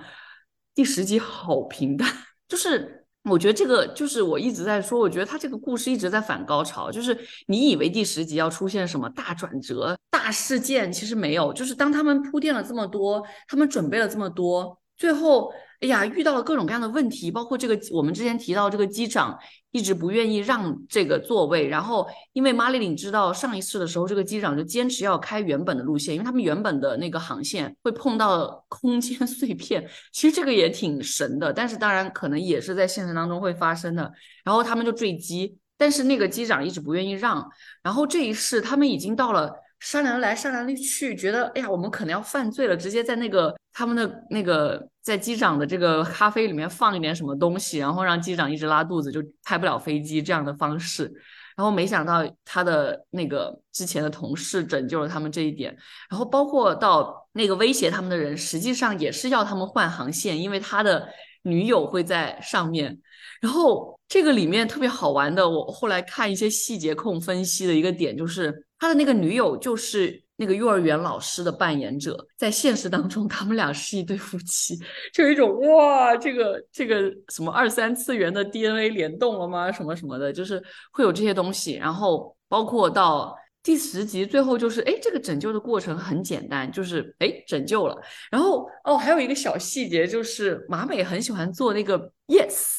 A: 第十集好平淡，[laughs] 就是。我觉得这个就是我一直在说，我觉得他这个故事一直在反高潮，就是你以为第十集要出现什么大转折、大事件，其实没有，就是当他们铺垫了这么多，他们准备了这么多，最后。哎呀，遇到了各种各样的问题，包括这个我们之前提到这个机长一直不愿意让这个座位，然后因为马丽琳知道上一次的时候，这个机长就坚持要开原本的路线，因为他们原本的那个航线会碰到空间碎片，其实这个也挺神的，但是当然可能也是在现实当中会发生的，然后他们就坠机，但是那个机长一直不愿意让，然后这一世他们已经到了。商量来商量去，觉得哎呀，我们可能要犯罪了，直接在那个他们的那个在机长的这个咖啡里面放一点什么东西，然后让机长一直拉肚子，就开不了飞机这样的方式。然后没想到他的那个之前的同事拯救了他们这一点，然后包括到那个威胁他们的人，实际上也是要他们换航线，因为他的女友会在上面。然后这个里面特别好玩的，我后来看一些细节控分析的一个点就是。他的那个女友就是那个幼儿园老师的扮演者，在现实当中，他们俩是一对夫妻，就有一种哇，这个这个什么二三次元的 DNA 联动了吗？什么什么的，就是会有这些东西。然后包括到第十集最后就是，哎，这个拯救的过程很简单，就是哎拯救了。然后哦，还有一个小细节就是马美很喜欢做那个 yes。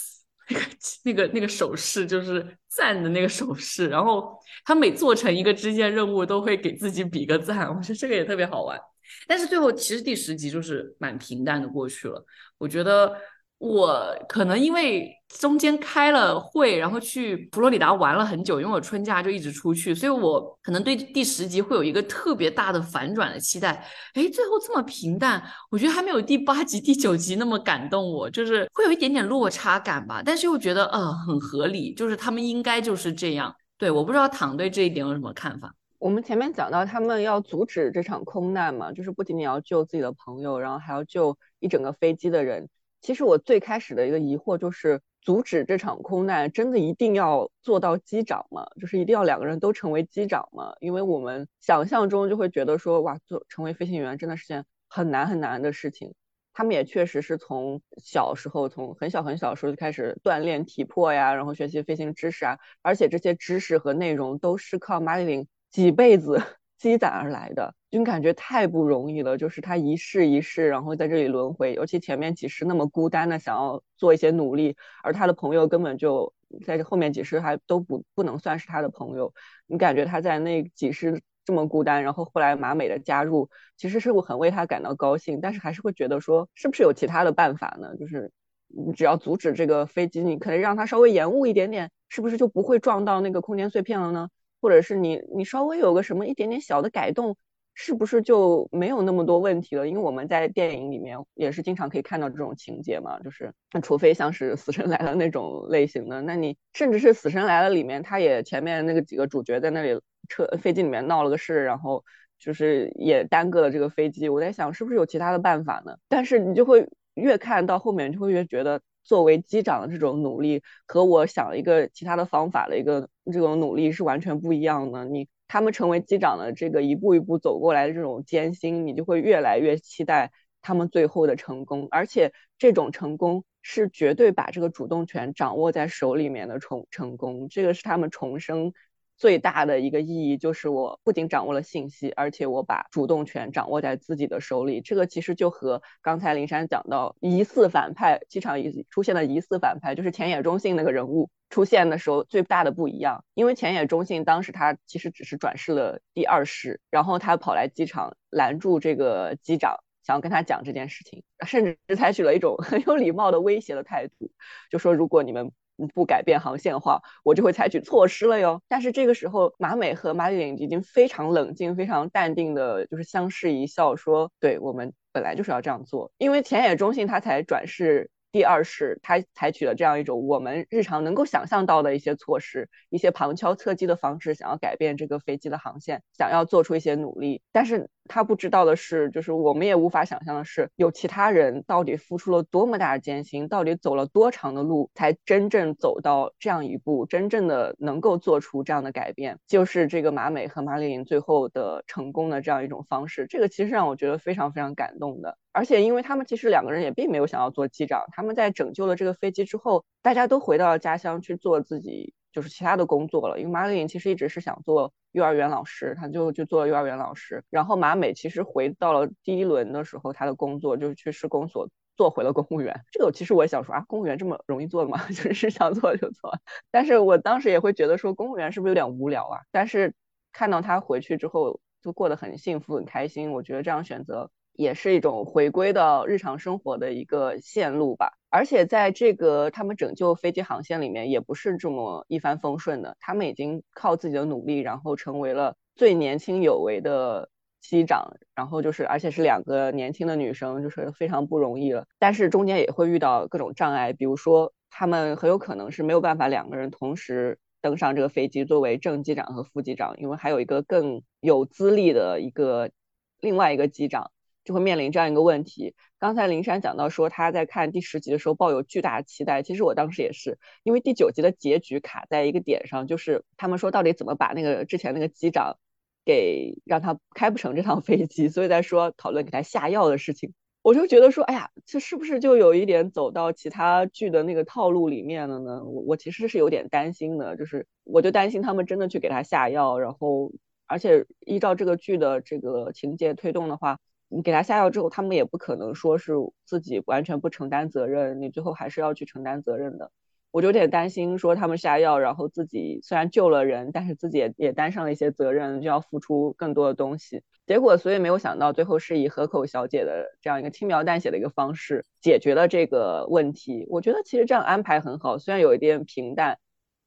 A: [laughs] 那个那个那个手势就是赞的那个手势，然后他每做成一个支线任务都会给自己比个赞，我觉得这个也特别好玩。但是最后其实第十集就是蛮平淡的过去了，我觉得。我可能因为中间开了会，然后去佛罗里达玩了很久，因为我春假就一直出去，所以我可能对第十集会有一个特别大的反转的期待。哎，最后这么平淡，我觉得还没有第八集、第九集那么感动我，就是会有一点点落差感吧。但是又觉得呃很合理，就是他们应该就是这样。对，我不知道躺对这一点有什么看法。
B: 我们前面讲到他们要阻止这场空难嘛，就是不仅仅要救自己的朋友，然后还要救一整个飞机的人。其实我最开始的一个疑惑就是，阻止这场空难真的一定要做到机长吗？就是一定要两个人都成为机长吗？因为我们想象中就会觉得说，哇，做成为飞行员真的是件很难很难的事情。他们也确实是从小时候，从很小很小的时候就开始锻炼体魄呀，然后学习飞行知识啊，而且这些知识和内容都是靠马里琳几辈子。积攒而来的，就感觉太不容易了。就是他一世一世，然后在这里轮回，尤其前面几世那么孤单的想要做一些努力，而他的朋友根本就在这后面几世还都不不能算是他的朋友。你感觉他在那几世这么孤单，然后后来马美的加入，其实是我很为他感到高兴，但是还是会觉得说，是不是有其他的办法呢？就是你只要阻止这个飞机，你可能让它稍微延误一点点，是不是就不会撞到那个空间碎片了呢？或者是你你稍微有个什么一点点小的改动，是不是就没有那么多问题了？因为我们在电影里面也是经常可以看到这种情节嘛，就是那除非像是 [laughs]《死神来了》那种类型的，那你甚至是《死神来了》里面，他也前面那个几个主角在那里车飞机里面闹了个事，然后就是也耽搁了这个飞机。我在想是不是有其他的办法呢？但是你就会越看到后面，就会越觉得。作为机长的这种努力和我想一个其他的方法的一个这种努力是完全不一样的。你他们成为机长的这个一步一步走过来的这种艰辛，你就会越来越期待他们最后的成功。而且这种成功是绝对把这个主动权掌握在手里面的成成功，这个是他们重生。最大的一个意义就是，我不仅掌握了信息，而且我把主动权掌握在自己的手里。这个其实就和刚才林珊讲到疑似反派机场疑出现的疑似反派，就是前野中信那个人物出现的时候最大的不一样。因为前野中信当时他其实只是转世了第二世，然后他跑来机场拦住这个机长，想要跟他讲这件事情，甚至是采取了一种 [laughs] 很有礼貌的威胁的态度，就说如果你们。不改变航线的话，我就会采取措施了哟。但是这个时候，马美和马里琳已经非常冷静、非常淡定的，就是相视一笑，说：“对我们本来就是要这样做，因为田野中信他才转世。”第二世，他采取了这样一种我们日常能够想象到的一些措施，一些旁敲侧击的方式，想要改变这个飞机的航线，想要做出一些努力。但是他不知道的是，就是我们也无法想象的是，有其他人到底付出了多么大的艰辛，到底走了多长的路，才真正走到这样一步，真正的能够做出这样的改变，就是这个马美和马丽琳最后的成功的这样一种方式。这个其实让我觉得非常非常感动的。而且，因为他们其实两个人也并没有想要做机长，他们在拯救了这个飞机之后，大家都回到了家乡去做自己就是其他的工作了。因为马丽琳其实一直是想做幼儿园老师，他就就做了幼儿园老师。然后马美其实回到了第一轮的时候，他的工作就是去市公所做回了公务员。这个其实我也想说啊，公务员这么容易做吗？[laughs] 就是想做就做。但是我当时也会觉得说，公务员是不是有点无聊啊？但是看到他回去之后就过得很幸福、很开心，我觉得这样选择。也是一种回归到日常生活的一个线路吧，而且在这个他们拯救飞机航线里面，也不是这么一帆风顺的。他们已经靠自己的努力，然后成为了最年轻有为的机长，然后就是而且是两个年轻的女生，就是非常不容易了。但是中间也会遇到各种障碍，比如说他们很有可能是没有办法两个人同时登上这个飞机作为正机长和副机长，因为还有一个更有资历的一个另外一个机长。就会面临这样一个问题。刚才林珊讲到说他在看第十集的时候抱有巨大的期待，其实我当时也是，因为第九集的结局卡在一个点上，就是他们说到底怎么把那个之前那个机长给让他开不成这趟飞机，所以在说讨论给他下药的事情。我就觉得说，哎呀，这是不是就有一点走到其他剧的那个套路里面了呢？我我其实是有点担心的，就是我就担心他们真的去给他下药，然后。而且依照这个剧的这个情节推动的话，你给他下药之后，他们也不可能说是自己完全不承担责任，你最后还是要去承担责任的。我就有点担心，说他们下药，然后自己虽然救了人，但是自己也也担上了一些责任，就要付出更多的东西。结果，所以没有想到最后是以河口小姐的这样一个轻描淡写的一个方式解决了这个问题。我觉得其实这样安排很好，虽然有一点平淡，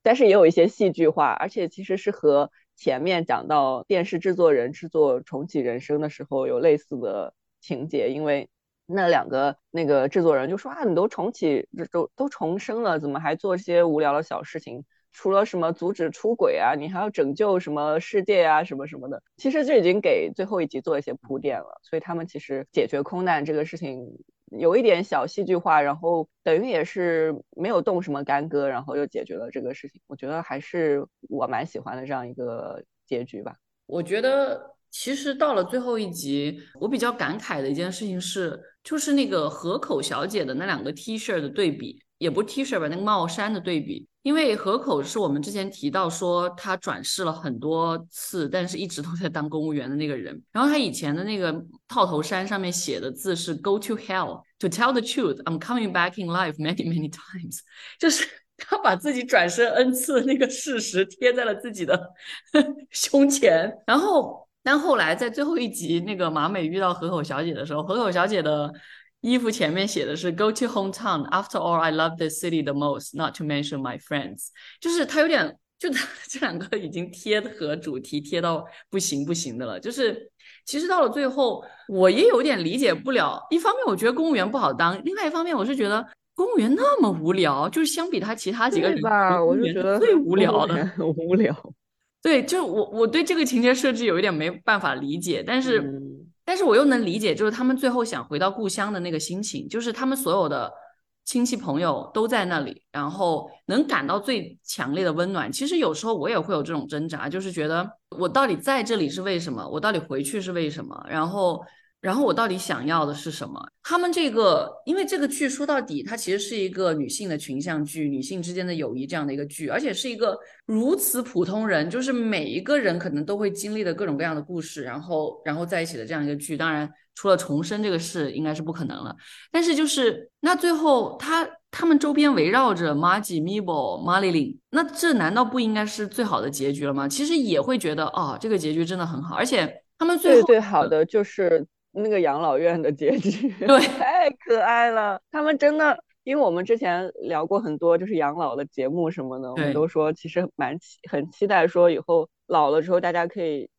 B: 但是也有一些戏剧化，而且其实是和前面讲到电视制作人制作重启人生的时候有类似的情节，因为。那两个那个制作人就说啊，你都重启，都都重生了，怎么还做些无聊的小事情？除了什么阻止出轨啊，你还要拯救什么世界啊，什么什么的。其实就已经给最后一集做一些铺垫了。所以他们其实解决空难这个事情有一点小戏剧化，然后等于也是没有动什么干戈，然后又解决了这个事情。我觉得还是我蛮喜欢的这样一个结局吧。
A: 我觉得。其实到了最后一集，我比较感慨的一件事情是，就是那个河口小姐的那两个 T 恤的对比，也不 T 恤吧，那个帽衫的对比。因为河口是我们之前提到说他转世了很多次，但是一直都在当公务员的那个人。然后他以前的那个套头衫上面写的字是 Go to hell to tell the truth, I'm coming back in life many many times，就是他把自己转生 N 次的那个事实贴在了自己的 [laughs] 胸前，然后。但后来在最后一集，那个马美遇到河口小姐的时候，河口小姐的衣服前面写的是 “Go to hometown. After all, I love this city the most. Not to mention my friends.” 就是他有点，就 [laughs] 这两个已经贴合主题贴到不行不行的了。就是其实到了最后，我也有点理解不了。一方面我觉得公务员不好当，另外一方面我是觉得公务员那么无聊，就是相比他其他几个人
B: 吧，我就觉得
A: 最无聊的，
B: 很 [laughs] 无聊。
A: 对，就我我对这个情节设置有一点没办法理解，但是但是我又能理解，就是他们最后想回到故乡的那个心情，就是他们所有的亲戚朋友都在那里，然后能感到最强烈的温暖。其实有时候我也会有这种挣扎，就是觉得我到底在这里是为什么？我到底回去是为什么？然后。然后我到底想要的是什么？他们这个，因为这个剧说到底，它其实是一个女性的群像剧，女性之间的友谊这样的一个剧，而且是一个如此普通人，就是每一个人可能都会经历的各种各样的故事，然后然后在一起的这样一个剧。当然，除了重生这个事，应该是不可能了。但是就是那最后，他他们周边围绕着 Maggie、Mabel、Marilyn，那这难道不应该是最好的结局了吗？其实也会觉得，哦，这个结局真的很好，而且他们最
B: 后最好的就是。那个养老院的结局，[laughs]
A: 对，
B: 太可爱了。他们真的，因为我们之前聊过很多，就是养老的节目什么的，我们都说其实蛮期，很期待说以后老了之后大家可以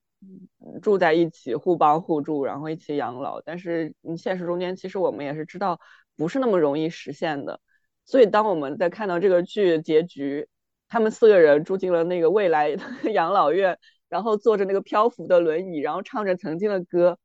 B: 住在一起，互帮互助，然后一起养老。但是你现实中间，其实我们也是知道不是那么容易实现的。所以当我们在看到这个剧结局，他们四个人住进了那个未来 [laughs] 养老院，然后坐着那个漂浮的轮椅，然后唱着曾经的歌。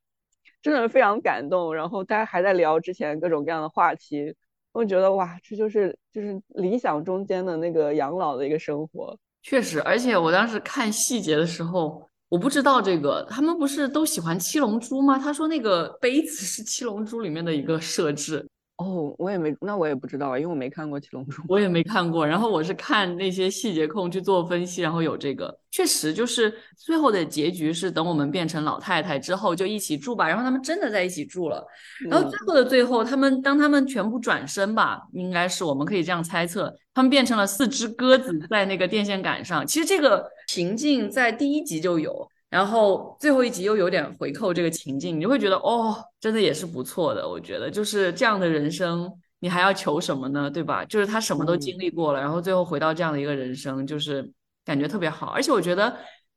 B: 真的非常感动，然后大家还在聊之前各种各样的话题，我觉得哇，这就是就是理想中间的那个养老的一个生活。
A: 确实，而且我当时看细节的时候，我不知道这个，他们不是都喜欢七龙珠吗？他说那个杯子是七龙珠里面的一个设置。
B: 哦，我也没，那我也不知道啊，因为我没看过《七龙珠》，
A: 我也没看过。然后我是看那些细节控去做分析，然后有这个，确实就是最后的结局是等我们变成老太太之后就一起住吧。然后他们真的在一起住了。然后最后的最后，他们当他们全部转身吧，应该是我们可以这样猜测，他们变成了四只鸽子在那个电线杆上。其实这个情境在第一集就有。然后最后一集又有点回扣这个情境，你就会觉得哦，真的也是不错的。我觉得就是这样的人生，你还要求什么呢？对吧？就是他什么都经历过了，然后最后回到这样的一个人生，就是感觉特别好。而且我觉得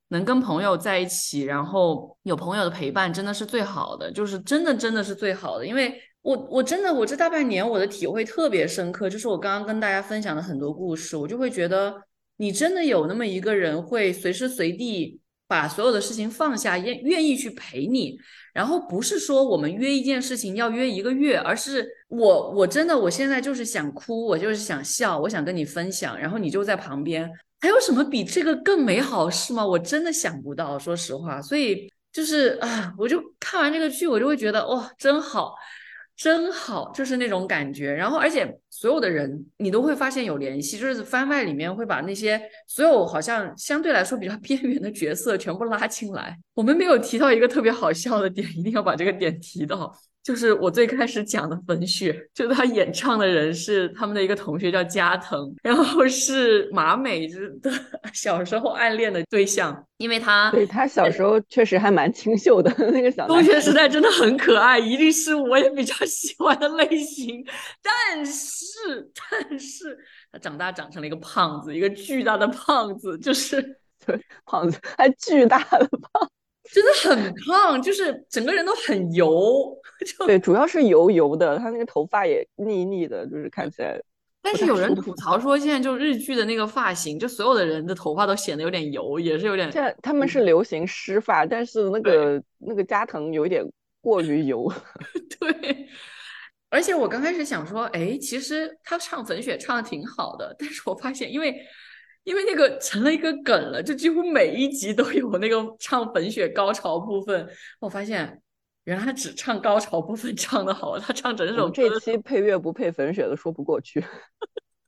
A: 能跟朋友在一起，然后有朋友的陪伴，真的是最好的，就是真的真的是最好的。因为我我真的我这大半年我的体会特别深刻，就是我刚刚跟大家分享的很多故事，我就会觉得你真的有那么一个人会随时随地。把所有的事情放下，愿愿意去陪你，然后不是说我们约一件事情要约一个月，而是我我真的我现在就是想哭，我就是想笑，我想跟你分享，然后你就在旁边，还有什么比这个更美好事吗？我真的想不到，说实话，所以就是啊，我就看完这个剧，我就会觉得哇，真好。真好，就是那种感觉。然后，而且所有的人你都会发现有联系，就是番外里面会把那些所有好像相对来说比较 [laughs] 边缘的角色全部拉进来。我们没有提到一个特别好笑的点，一定要把这个点提到。就是我最开始讲的粉雪，就是他演唱的人是他们的一个同学叫加藤，然后是马美的小时候暗恋的对象，因为他
B: 对他小时候确实还蛮清秀的 [laughs] 那个小
A: 中学时代真的很可爱，一定是我也比较喜欢的类型。但是，但是他长大长成了一个胖子，一个巨大的胖子，就是
B: 对胖子还巨大的胖。
A: 真的很胖，就是整个人都很油。
B: 就对，主要是油油的，他那个头发也腻腻的，就是看起来。[laughs]
A: 但是有人吐槽说，现在就日剧的那个发型，就所有的人的头发都显得有点油，也是有点。
B: 现在他们是流行湿发，但是那个那个加藤有一点过于油。[laughs]
A: 对，而且我刚开始想说，哎，其实他唱粉雪唱的挺好的，但是我发现，因为。因为那个成了一个梗了，就几乎每一集都有那个唱粉雪高潮部分。我发现原来他只唱高潮部分 [laughs] 唱的好，他唱整首
B: 这期配乐不配粉雪的说不过去，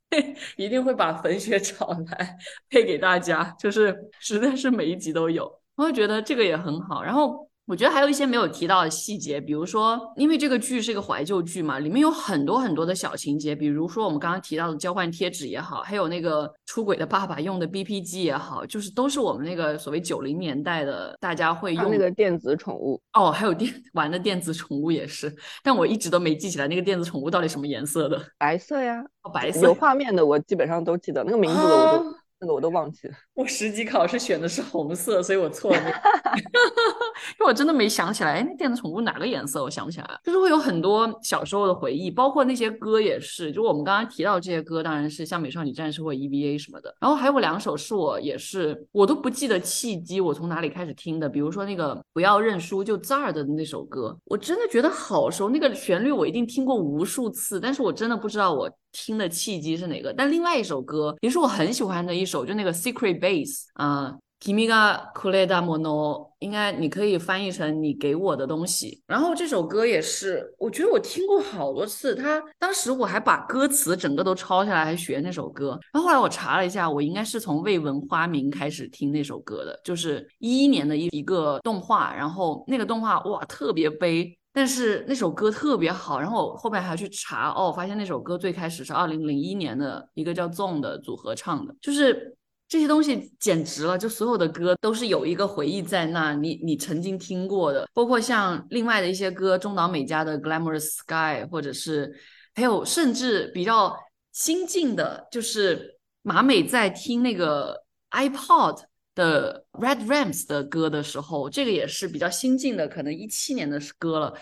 B: [laughs]
A: 一定会把粉雪找来配给大家，就是实在是每一集都有，我会觉得这个也很好。然后。我觉得还有一些没有提到的细节，比如说，因为这个剧是一个怀旧剧嘛，里面有很多很多的小情节，比如说我们刚刚提到的交换贴纸也好，还有那个出轨的爸爸用的 BP 机也好，就是都是我们那个所谓九零年代的大家会用
B: 那个电子宠物
A: 哦，还有电玩的电子宠物也是，但我一直都没记起来那个电子宠物到底什么颜色的，
B: 白色呀，
A: 哦，白色，
B: 有画面的我基本上都记得，那个名字的我都。那个我都忘记了，[laughs]
A: 我十级考试选的是红色，所以我错了，[laughs] 因为我真的没想起来，哎，那电子宠物哪个颜色？我想不起来，就是会有很多小时候的回忆，包括那些歌也是，就我们刚刚提到这些歌，当然是像美少女战士或 EVA 什么的，然后还有两首是我也是我都不记得契机，我从哪里开始听的，比如说那个不要认输就这儿的那首歌，我真的觉得好熟，那个旋律我一定听过无数次，但是我真的不知道我。听的契机是哪个？但另外一首歌也是我很喜欢的一首，就那个 Secret Base 啊，Kimiga Kureda Mono，应该你可以翻译成你给我的东西。然后这首歌也是，我觉得我听过好多次。他当时我还把歌词整个都抄下来，还学那首歌。然后后来我查了一下，我应该是从未闻花名开始听那首歌的，就是一一年的一一个动画。然后那个动画哇，特别悲。但是那首歌特别好，然后我后面还要去查哦，发现那首歌最开始是二零零一年的一个叫 Zone 的组合唱的，就是这些东西简直了，就所有的歌都是有一个回忆在那，你你曾经听过的，包括像另外的一些歌，中岛美嘉的 Glamorous Sky，或者是还有甚至比较新进的，就是马美在听那个 iPod。的 Red Rams 的歌的时候，这个也是比较新进的，可能一七年的歌了。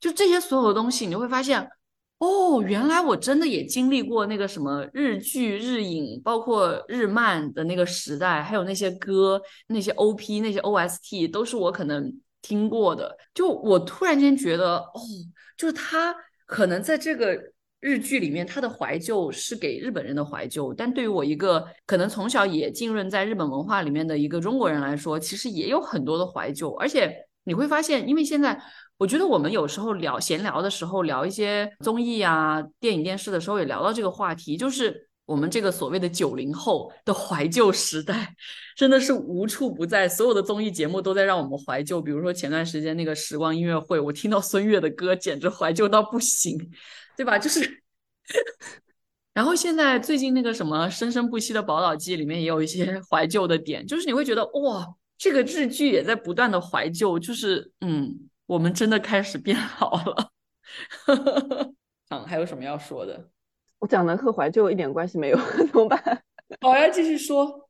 A: 就这些所有的东西，你就会发现，哦，原来我真的也经历过那个什么日剧、日影，包括日漫的那个时代，还有那些歌、那些 OP、那些 OST，都是我可能听过的。就我突然间觉得，哦，就是他可能在这个。日剧里面，他的怀旧是给日本人的怀旧，但对于我一个可能从小也浸润在日本文化里面的一个中国人来说，其实也有很多的怀旧。而且你会发现，因为现在我觉得我们有时候聊闲聊的时候，聊一些综艺啊、电影、电视的时候，也聊到这个话题，就是我们这个所谓的九零后的怀旧时代，真的是无处不在，所有的综艺节目都在让我们怀旧。比如说前段时间那个时光音乐会，我听到孙悦的歌，简直怀旧到不行。对吧？就是，然后现在最近那个什么《生生不息的宝岛记》里面也有一些怀旧的点，就是你会觉得哇，这个日剧也在不断的怀旧，就是嗯，我们真的开始变好了。嗯，还有什么要说的？
B: 我讲的和怀旧一点关系没有，怎么办？
A: 好呀，继续说。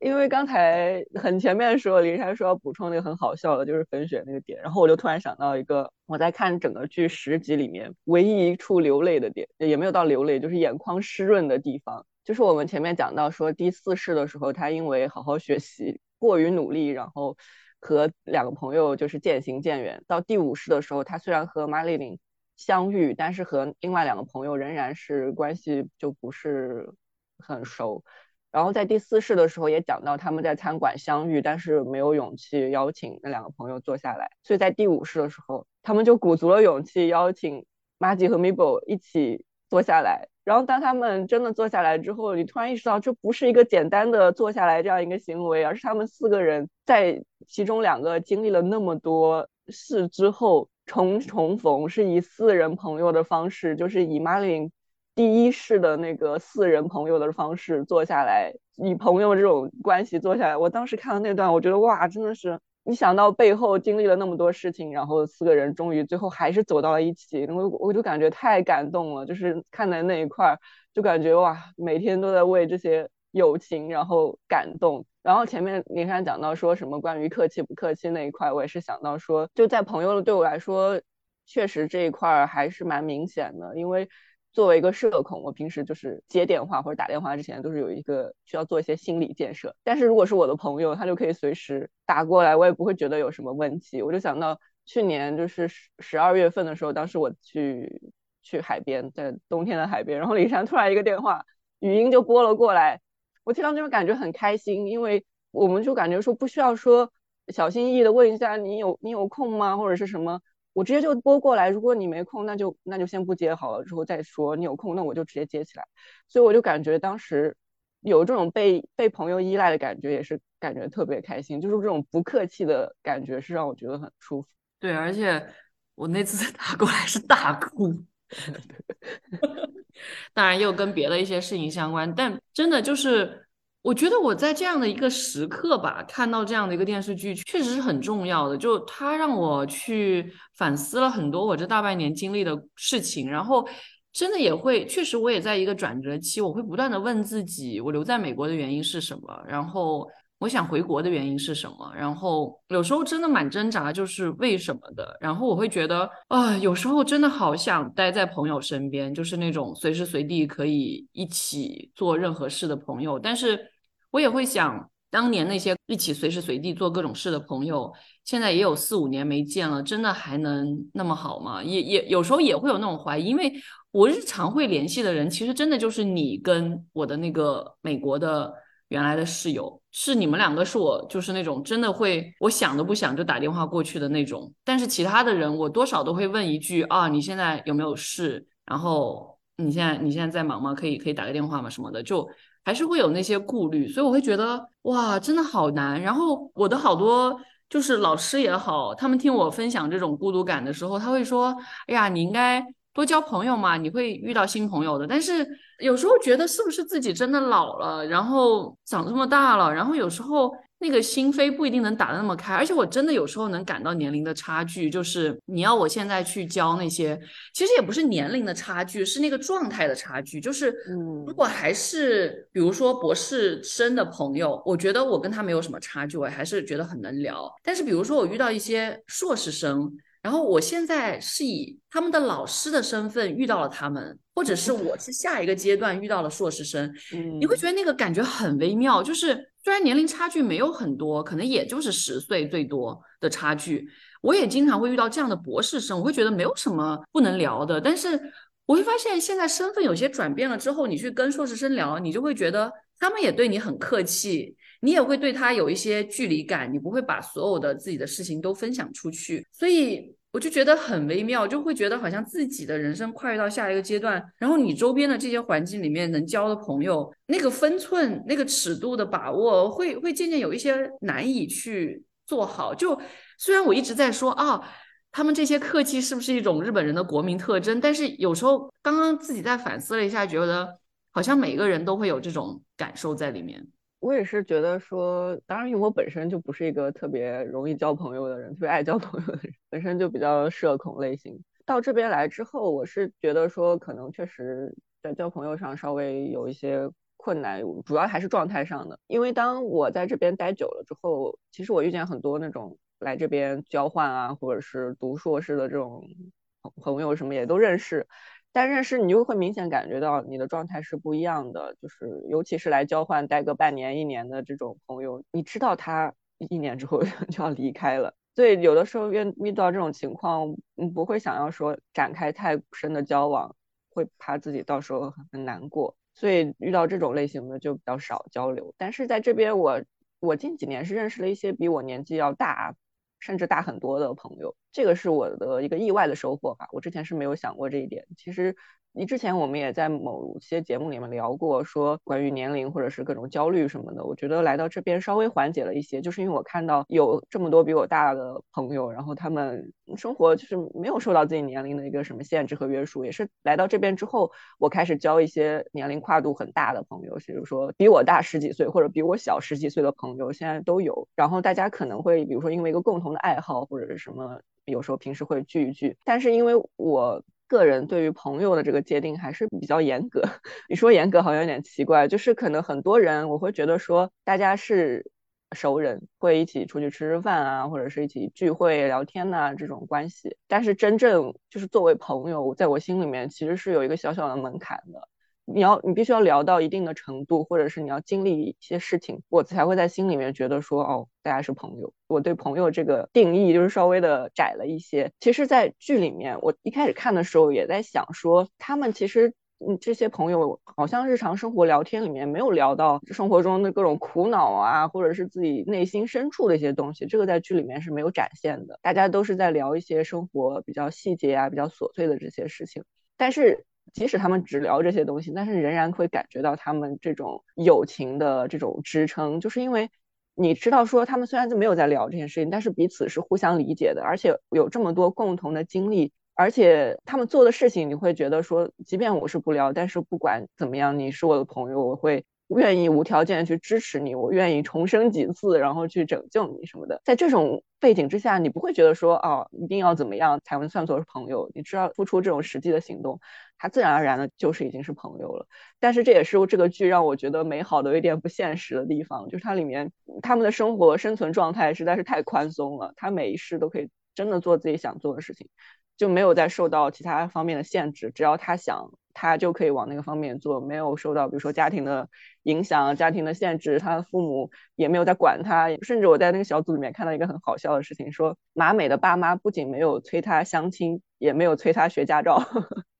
B: 因为刚才很前面说林珊说要补充那个很好笑的，就是粉雪那个点，然后我就突然想到一个，我在看整个剧十集里面唯一一处流泪的点，也没有到流泪，就是眼眶湿润的地方，就是我们前面讲到说第四世的时候，他因为好好学习过于努力，然后和两个朋友就是渐行渐远。到第五世的时候，他虽然和马丽琳相遇，但是和另外两个朋友仍然是关系就不是很熟。然后在第四世的时候也讲到他们在餐馆相遇，但是没有勇气邀请那两个朋友坐下来。所以在第五世的时候，他们就鼓足了勇气邀请 Maggie 和 Mabel 一起坐下来。然后当他们真的坐下来之后，你突然意识到这不是一个简单的坐下来这样一个行为，而是他们四个人在其中两个经历了那么多事之后重重逢，是以四人朋友的方式，就是以 Marlin 第一世的那个四人朋友的方式坐下来，以朋友这种关系坐下来。我当时看到那段，我觉得哇，真的是。你想到背后经历了那么多事情，然后四个人终于最后还是走到了一起，我我就感觉太感动了。就是看在那一块儿，就感觉哇，每天都在为这些友情然后感动。然后前面林珊讲到说什么关于客气不客气那一块，我也是想到说，就在朋友的对我来说，确实这一块还是蛮明显的，因为。作为一个社恐，我平时就是接电话或者打电话之前都是有一个需要做一些心理建设。但是如果是我的朋友，他就可以随时打过来，我也不会觉得有什么问题。我就想到去年就是十十二月份的时候，当时我去去海边，在冬天的海边，然后李珊突然一个电话语音就拨了过来，我听到那种感觉很开心，因为我们就感觉说不需要说小心翼翼的问一下你有你有空吗，或者是什么。我直接就拨过来，如果你没空，那就那就先不接好了，之后再说。你有空，那我就直接接起来。所以我就感觉当时有这种被被朋友依赖的感觉，也是感觉特别开心。就是这种不客气的感觉，是让我觉得很舒服。
A: 对，而且我那次 [laughs] 打过来是大哭，[laughs] 当然又跟别的一些事情相关，但真的就是。我觉得我在这样的一个时刻吧，看到这样的一个电视剧，确实是很重要的。就它让我去反思了很多我这大半年经历的事情，然后真的也会，确实我也在一个转折期，我会不断的问自己，我留在美国的原因是什么？然后我想回国的原因是什么？然后有时候真的蛮挣扎，就是为什么的？然后我会觉得啊，有时候真的好想待在朋友身边，就是那种随时随地可以一起做任何事的朋友，但是。我也会想，当年那些一起随时随地做各种事的朋友，现在也有四五年没见了，真的还能那么好吗？也也有时候也会有那种怀疑，因为我日常会联系的人，其实真的就是你跟我的那个美国的原来的室友，是你们两个是我就是那种真的会，我想都不想就打电话过去的那种。但是其他的人，我多少都会问一句啊，你现在有没有事？然后你现在你现在在忙吗？可以可以打个电话吗？什么的就。还是会有那些顾虑，所以我会觉得哇，真的好难。然后我的好多就是老师也好，他们听我分享这种孤独感的时候，他会说：“哎呀，你应该多交朋友嘛，你会遇到新朋友的。”但是有时候觉得是不是自己真的老了，然后长这么大了，然后有时候。那个心扉不一定能打得那么开，而且我真的有时候能感到年龄的差距。就是你要我现在去教那些，其实也不是年龄的差距，是那个状态的差距。就是，嗯，如果还是比如说博士生的朋友，我觉得我跟他没有什么差距，我还是觉得很能聊。但是比如说我遇到一些硕士生。然后我现在是以他们的老师的身份遇到了他们，或者是我是下一个阶段遇到了硕士生，[laughs] 你会觉得那个感觉很微妙。就是虽然年龄差距没有很多，可能也就是十岁最多的差距，我也经常会遇到这样的博士生，我会觉得没有什么不能聊的。但是我会发现现在身份有些转变了之后，你去跟硕士生聊，你就会觉得他们也对你很客气。你也会对他有一些距离感，你不会把所有的自己的事情都分享出去，所以我就觉得很微妙，就会觉得好像自己的人生跨越到下一个阶段，然后你周边的这些环境里面能交的朋友，那个分寸、那个尺度的把握，会会渐渐有一些难以去做好。就虽然我一直在说啊，他们这些客气是不是一种日本人的国民特征，但是有时候刚刚自己在反思了一下，觉得好像每个人都会有这种感受在里面。
B: 我也是觉得说，当然，因为我本身就不是一个特别容易交朋友的人，特别爱交 [laughs] 朋友的人，本身就比较社恐类型。到这边来之后，我是觉得说，可能确实在交朋友上稍微有一些困难，主要还是状态上的。因为当我在这边待久了之后，其实我遇见很多那种来这边交换啊，或者是读硕士的这种朋友，什么也都认识。但认识你就会明显感觉到你的状态是不一样的，就是尤其是来交换待个半年一年的这种朋友，你知道他一年之后 [laughs] 就要离开了，所以有的时候遇遇到这种情况，嗯，不会想要说展开太深的交往，会怕自己到时候很难过，所以遇到这种类型的就比较少交流。但是在这边，我我近几年是认识了一些比我年纪要大甚至大很多的朋友，这个是我的一个意外的收获吧。我之前是没有想过这一点。其实。你之前我们也在某些节目里面聊过，说关于年龄或者是各种焦虑什么的。我觉得来到这边稍微缓解了一些，就是因为我看到有这么多比我大的朋友，然后他们生活就是没有受到自己年龄的一个什么限制和约束。也是来到这边之后，我开始交一些年龄跨度很大的朋友，比如说比我大十几岁或者比我小十几岁的朋友，现在都有。然后大家可能会比如说因为一个共同的爱好或者是什么，有时候平时会聚一聚。但是因为我。个人对于朋友的这个界定还是比较严格。[laughs] 你说严格好像有点奇怪，就是可能很多人我会觉得说大家是熟人，会一起出去吃吃饭啊，或者是一起聚会聊天呐这种关系。但是真正就是作为朋友，在我心里面其实是有一个小小的门槛的。你要你必须要聊到一定的程度，或者是你要经历一些事情，我才会在心里面觉得说哦，大家是朋友。我对朋友这个定义就是稍微的窄了一些。其实，在剧里面，我一开始看的时候也在想说，他们其实嗯这些朋友好像日常生活聊天里面没有聊到生活中的各种苦恼啊，或者是自己内心深处的一些东西，这个在剧里面是没有展现的。大家都是在聊一些生活比较细节啊、比较琐碎的这些事情，但是。即使他们只聊这些东西，但是仍然会感觉到他们这种友情的这种支撑，就是因为你知道说他们虽然就没有在聊这件事情，但是彼此是互相理解的，而且有这么多共同的经历，而且他们做的事情，你会觉得说，即便我是不聊，但是不管怎么样，你是我的朋友，我会。愿意无条件去支持你，我愿意重生几次，然后去拯救你什么的。在这种背景之下，你不会觉得说，哦，一定要怎么样才能算作是朋友？你知道，付出这种实际的行动，他自然而然的就是已经是朋友了。但是这也是这个剧让我觉得美好的有点不现实的地方，就是它里面他们的生活生存状态实在是太宽松了，他每一世都可以真的做自己想做的事情，就没有再受到其他方面的限制，只要他想。他就可以往那个方面做，没有受到比如说家庭的影响、家庭的限制，他的父母也没有在管他。甚至我在那个小组里面看到一个很好笑的事情，说马美的爸妈不仅没有催他相亲，也没有催他学驾照。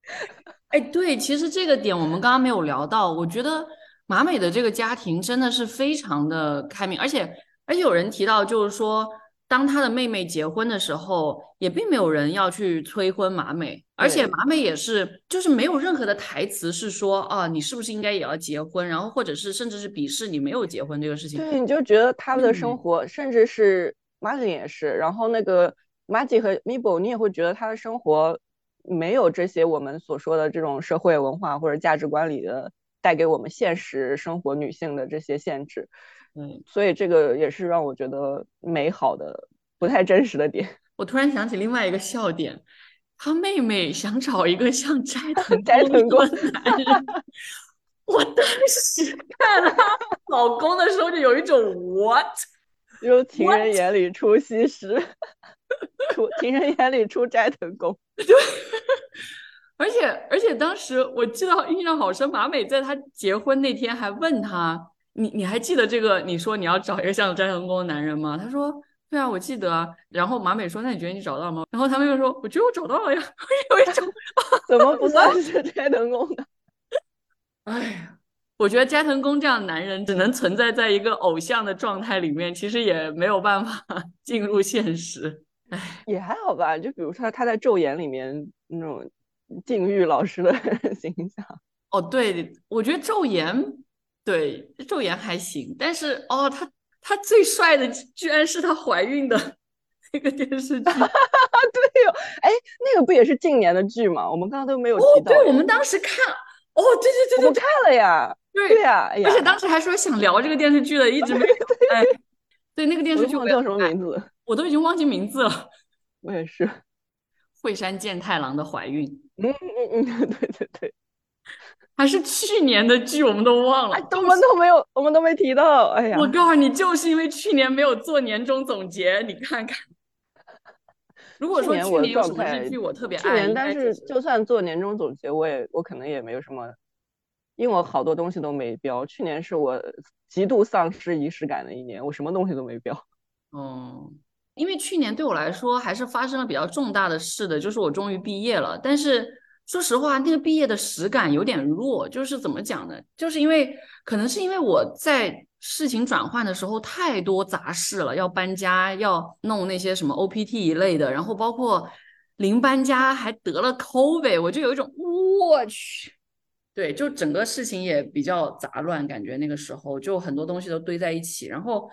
B: [laughs]
A: 哎，对，其实这个点我们刚刚没有聊到。我觉得马美的这个家庭真的是非常的开明，而且而且有人提到就是说。当他的妹妹结婚的时候，也并没有人要去催婚马美，而且马美也是，就是没有任何的台词是说啊，你是不是应该也要结婚？然后或者是甚至是鄙视你没有结婚这个事情。
B: 对，你就觉得他们的生活，甚至是马景也是，然后那个马景和米博，你也会觉得他的生活没有这些我们所说的这种社会文化或者价值观里的带给我们现实生活女性的这些限制。嗯，所以这个也是让我觉得美好的、不太真实的点。[laughs]
A: 我突然想起另外一个笑点，他妹妹想找一个像斋 [laughs] 藤
B: 斋藤工
A: 的男人。[laughs] 我当时看她老公的时候，就有一种 what，
B: 就情人眼里出西施，出情人眼里出斋藤工。
A: 对，而且而且当时我记得印象好深，马美在她结婚那天还问他。你你还记得这个？你说你要找一个像斋藤工的男人吗？他说对啊，我记得啊。然后马美说，那你觉得你找到了吗？然后他们又说，我觉得我找到了呀。有一种
B: 怎么不算是斋藤工的？
A: 哎呀，我觉得斋藤工这样的男人只能存在在一个偶像的状态里面，其实也没有办法 [laughs] 进入现实。哎，
B: 也还好吧。就比如说他在《昼颜》里面那种禁欲老师的 [laughs] 形象。
A: 哦，对，我觉得《昼颜》。对，昼颜还行，但是哦，他他最帅的居然是他怀孕的 [laughs] 那个电视剧。[laughs] 对
B: 哟，哎，那个不也是近年的剧吗？我们刚刚都没有提
A: 到。对，我们当时看，哦，对对对对，
B: 我看了呀。
A: 对
B: 对呀，
A: 而且当时还说想聊这个电视剧的，一直没。[laughs] 哎，对那个电视剧
B: 叫什么名字？
A: 我都已经忘记名字了。
B: 我也是。
A: 惠山健太郎的怀孕。
B: 嗯嗯嗯，对对对。
A: 还是去年的剧，我们都忘了，
B: 我们都没有，我们都没提到。哎呀，
A: 我告诉你，就是因为去年没有做年终总结，你看看。[laughs] 如果说去年有什么日剧我特别爱，
B: 去年但是就算做年终总结，我也我可能也没有什么，因为我好多东西都没标。去年是我极度丧失仪式感的一年，我什么东西都没标。
A: 嗯，因为去年对我来说还是发生了比较重大的事的，就是我终于毕业了，但是。说实话，那个毕业的实感有点弱，就是怎么讲呢？就是因为可能是因为我在事情转换的时候太多杂事了，要搬家，要弄那些什么 OPT 一类的，然后包括临搬家还得了 COVID，我就有一种我去，对，就整个事情也比较杂乱，感觉那个时候就很多东西都堆在一起，然后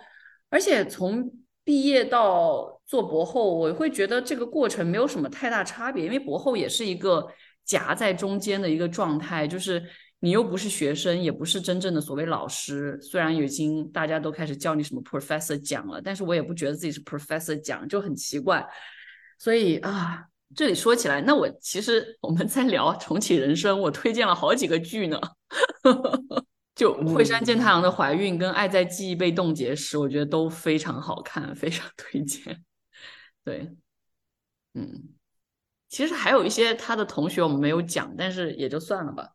A: 而且从毕业到做博后，我会觉得这个过程没有什么太大差别，因为博后也是一个夹在中间的一个状态，就是你又不是学生，也不是真正的所谓老师。虽然已经大家都开始叫你什么 professor 讲了，但是我也不觉得自己是 professor 讲，就很奇怪。所以啊，这里说起来，那我其实我们在聊重启人生，我推荐了好几个剧呢。[laughs] 就惠山健太郎的怀孕跟爱在记忆被冻结时，我觉得都非常好看，非常推荐。[laughs] 对，嗯，其实还有一些他的同学我们没有讲，但是也就算了吧。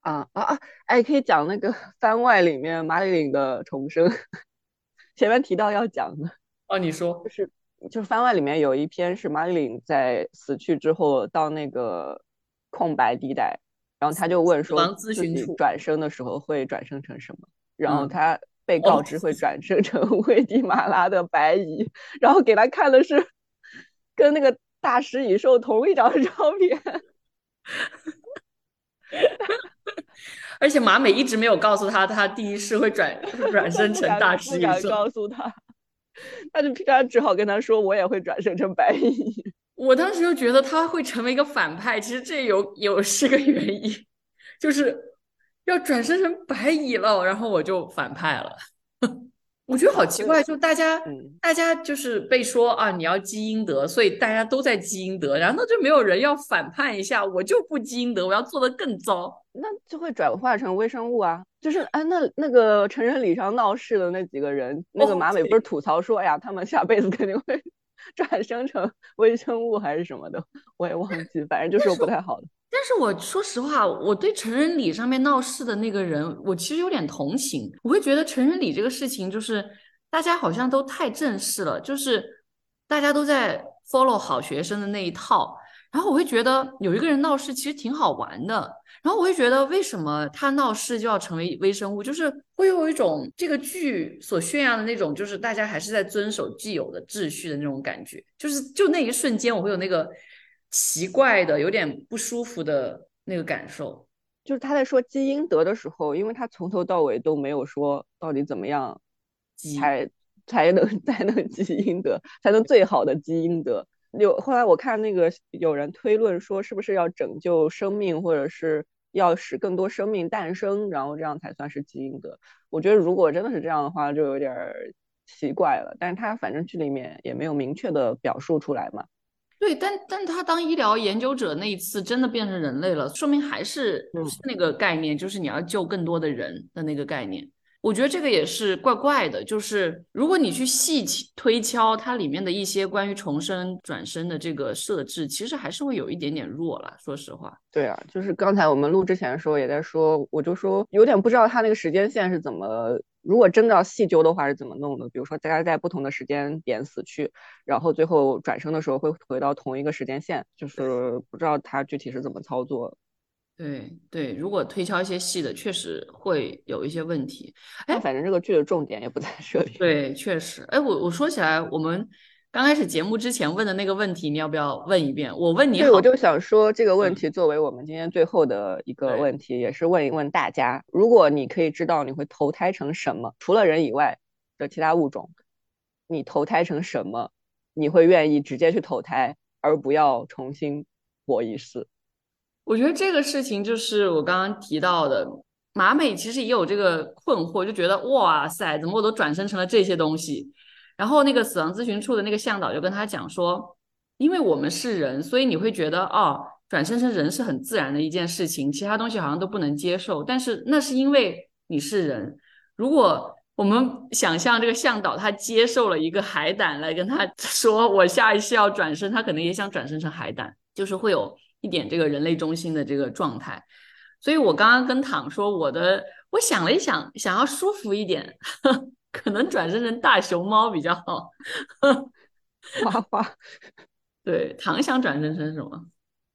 B: 啊啊啊！哎，可以讲那个番外里面马里琳的重生，[laughs] 前面提到要讲的。
A: 哦，你说，
B: 就是就是番外里面有一篇是马里琳在死去之后到那个空白地带。然后他就问说，自己转生的时候会转生成什么？然后他被告知会转生成 [laughs] 危地马拉的白蚁，然后给他看的是跟那个大食蚁兽同一张照片。[laughs]
A: 而且马美一直没有告诉他，他第一世会转转生成大食蚁兽。
B: 告诉他，他就他只好跟他说，我也会转生成白蚁。[laughs]
A: 我当时就觉得他会成为一个反派，其实这有有是个原因，就是要转生成白蚁了，然后我就反派了。我觉得好奇怪，就大家大家就是被说啊，你要积阴德，所以大家都在积阴德，然后就没有人要反叛一下，我就不积阴德，我要做的更糟，
B: 那就会转化成微生物啊。就是哎，那那个成人礼上闹事的那几个人，那个马尾不是吐槽说，哎呀，他们下辈子肯定会。[laughs] 转生成微生物还是什么的，我也忘记，反正就是不太好的。
A: 但是我说实话，我对成人礼上面闹事的那个人，我其实有点同情。我会觉得成人礼这个事情，就是大家好像都太正式了，就是大家都在 follow 好学生的那一套。然后我会觉得有一个人闹事其实挺好玩的，然后我会觉得为什么他闹事就要成为微生物，就是会有一种这个剧所宣扬的那种，就是大家还是在遵守既有的秩序的那种感觉，就是就那一瞬间我会有那个奇怪的、有点不舒服的那个感受。
B: 就是他在说积阴德的时候，因为他从头到尾都没有说到底怎么样才才能 [laughs] 才能积阴德，才能最好的积阴德。有后来我看那个有人推论说，是不是要拯救生命，或者是要使更多生命诞生，然后这样才算是基因德？我觉得如果真的是这样的话，就有点奇怪了。但是他反正剧里面也没有明确的表述出来嘛。
A: 对，但但他当医疗研究者那一次真的变成人类了，说明还是那个概念，就是你要救更多的人的那个概念。我觉得这个也是怪怪的，就是如果你去细推敲它里面的一些关于重生转生的这个设置，其实还是会有一点点弱了。说实话，
B: 对啊，就是刚才我们录之前的时候也在说，我就说有点不知道他那个时间线是怎么，如果真的要细究的话是怎么弄的。比如说大家在不同的时间点死去，然后最后转生的时候会回到同一个时间线，就是不知道它具体是怎么操作。
A: 对对，如果推敲一些细的，确实会有一些问题。哎，
B: 反正这个剧的重点也不在这里。
A: 对，确实。哎，我我说起来，我们刚开始节目之前问的那个问题，你要不要问一遍？我问你，
B: 对，我就想说这个问题作为我们今天最后的一个问题，也是问一问大家：如果你可以知道你会投胎成什么，除了人以外的其他物种，你投胎成什么？你会愿意直接去投胎，而不要重新活一世？
A: 我觉得这个事情就是我刚刚提到的，马美其实也有这个困惑，就觉得哇塞，怎么我都转生成了这些东西？然后那个死亡咨询处的那个向导就跟他讲说，因为我们是人，所以你会觉得哦，转生成人是很自然的一件事情，其他东西好像都不能接受。但是那是因为你是人。如果我们想象这个向导他接受了一个海胆来跟他 [laughs] 说，我下一次要转生，他可能也想转生成海胆，就是会有。一点这个人类中心的这个状态，所以我刚刚跟躺说，我的我想了一想，想要舒服一点，呵可能转生成大熊猫比较好。
B: 花花，[laughs]
A: 对，唐想转生成什么？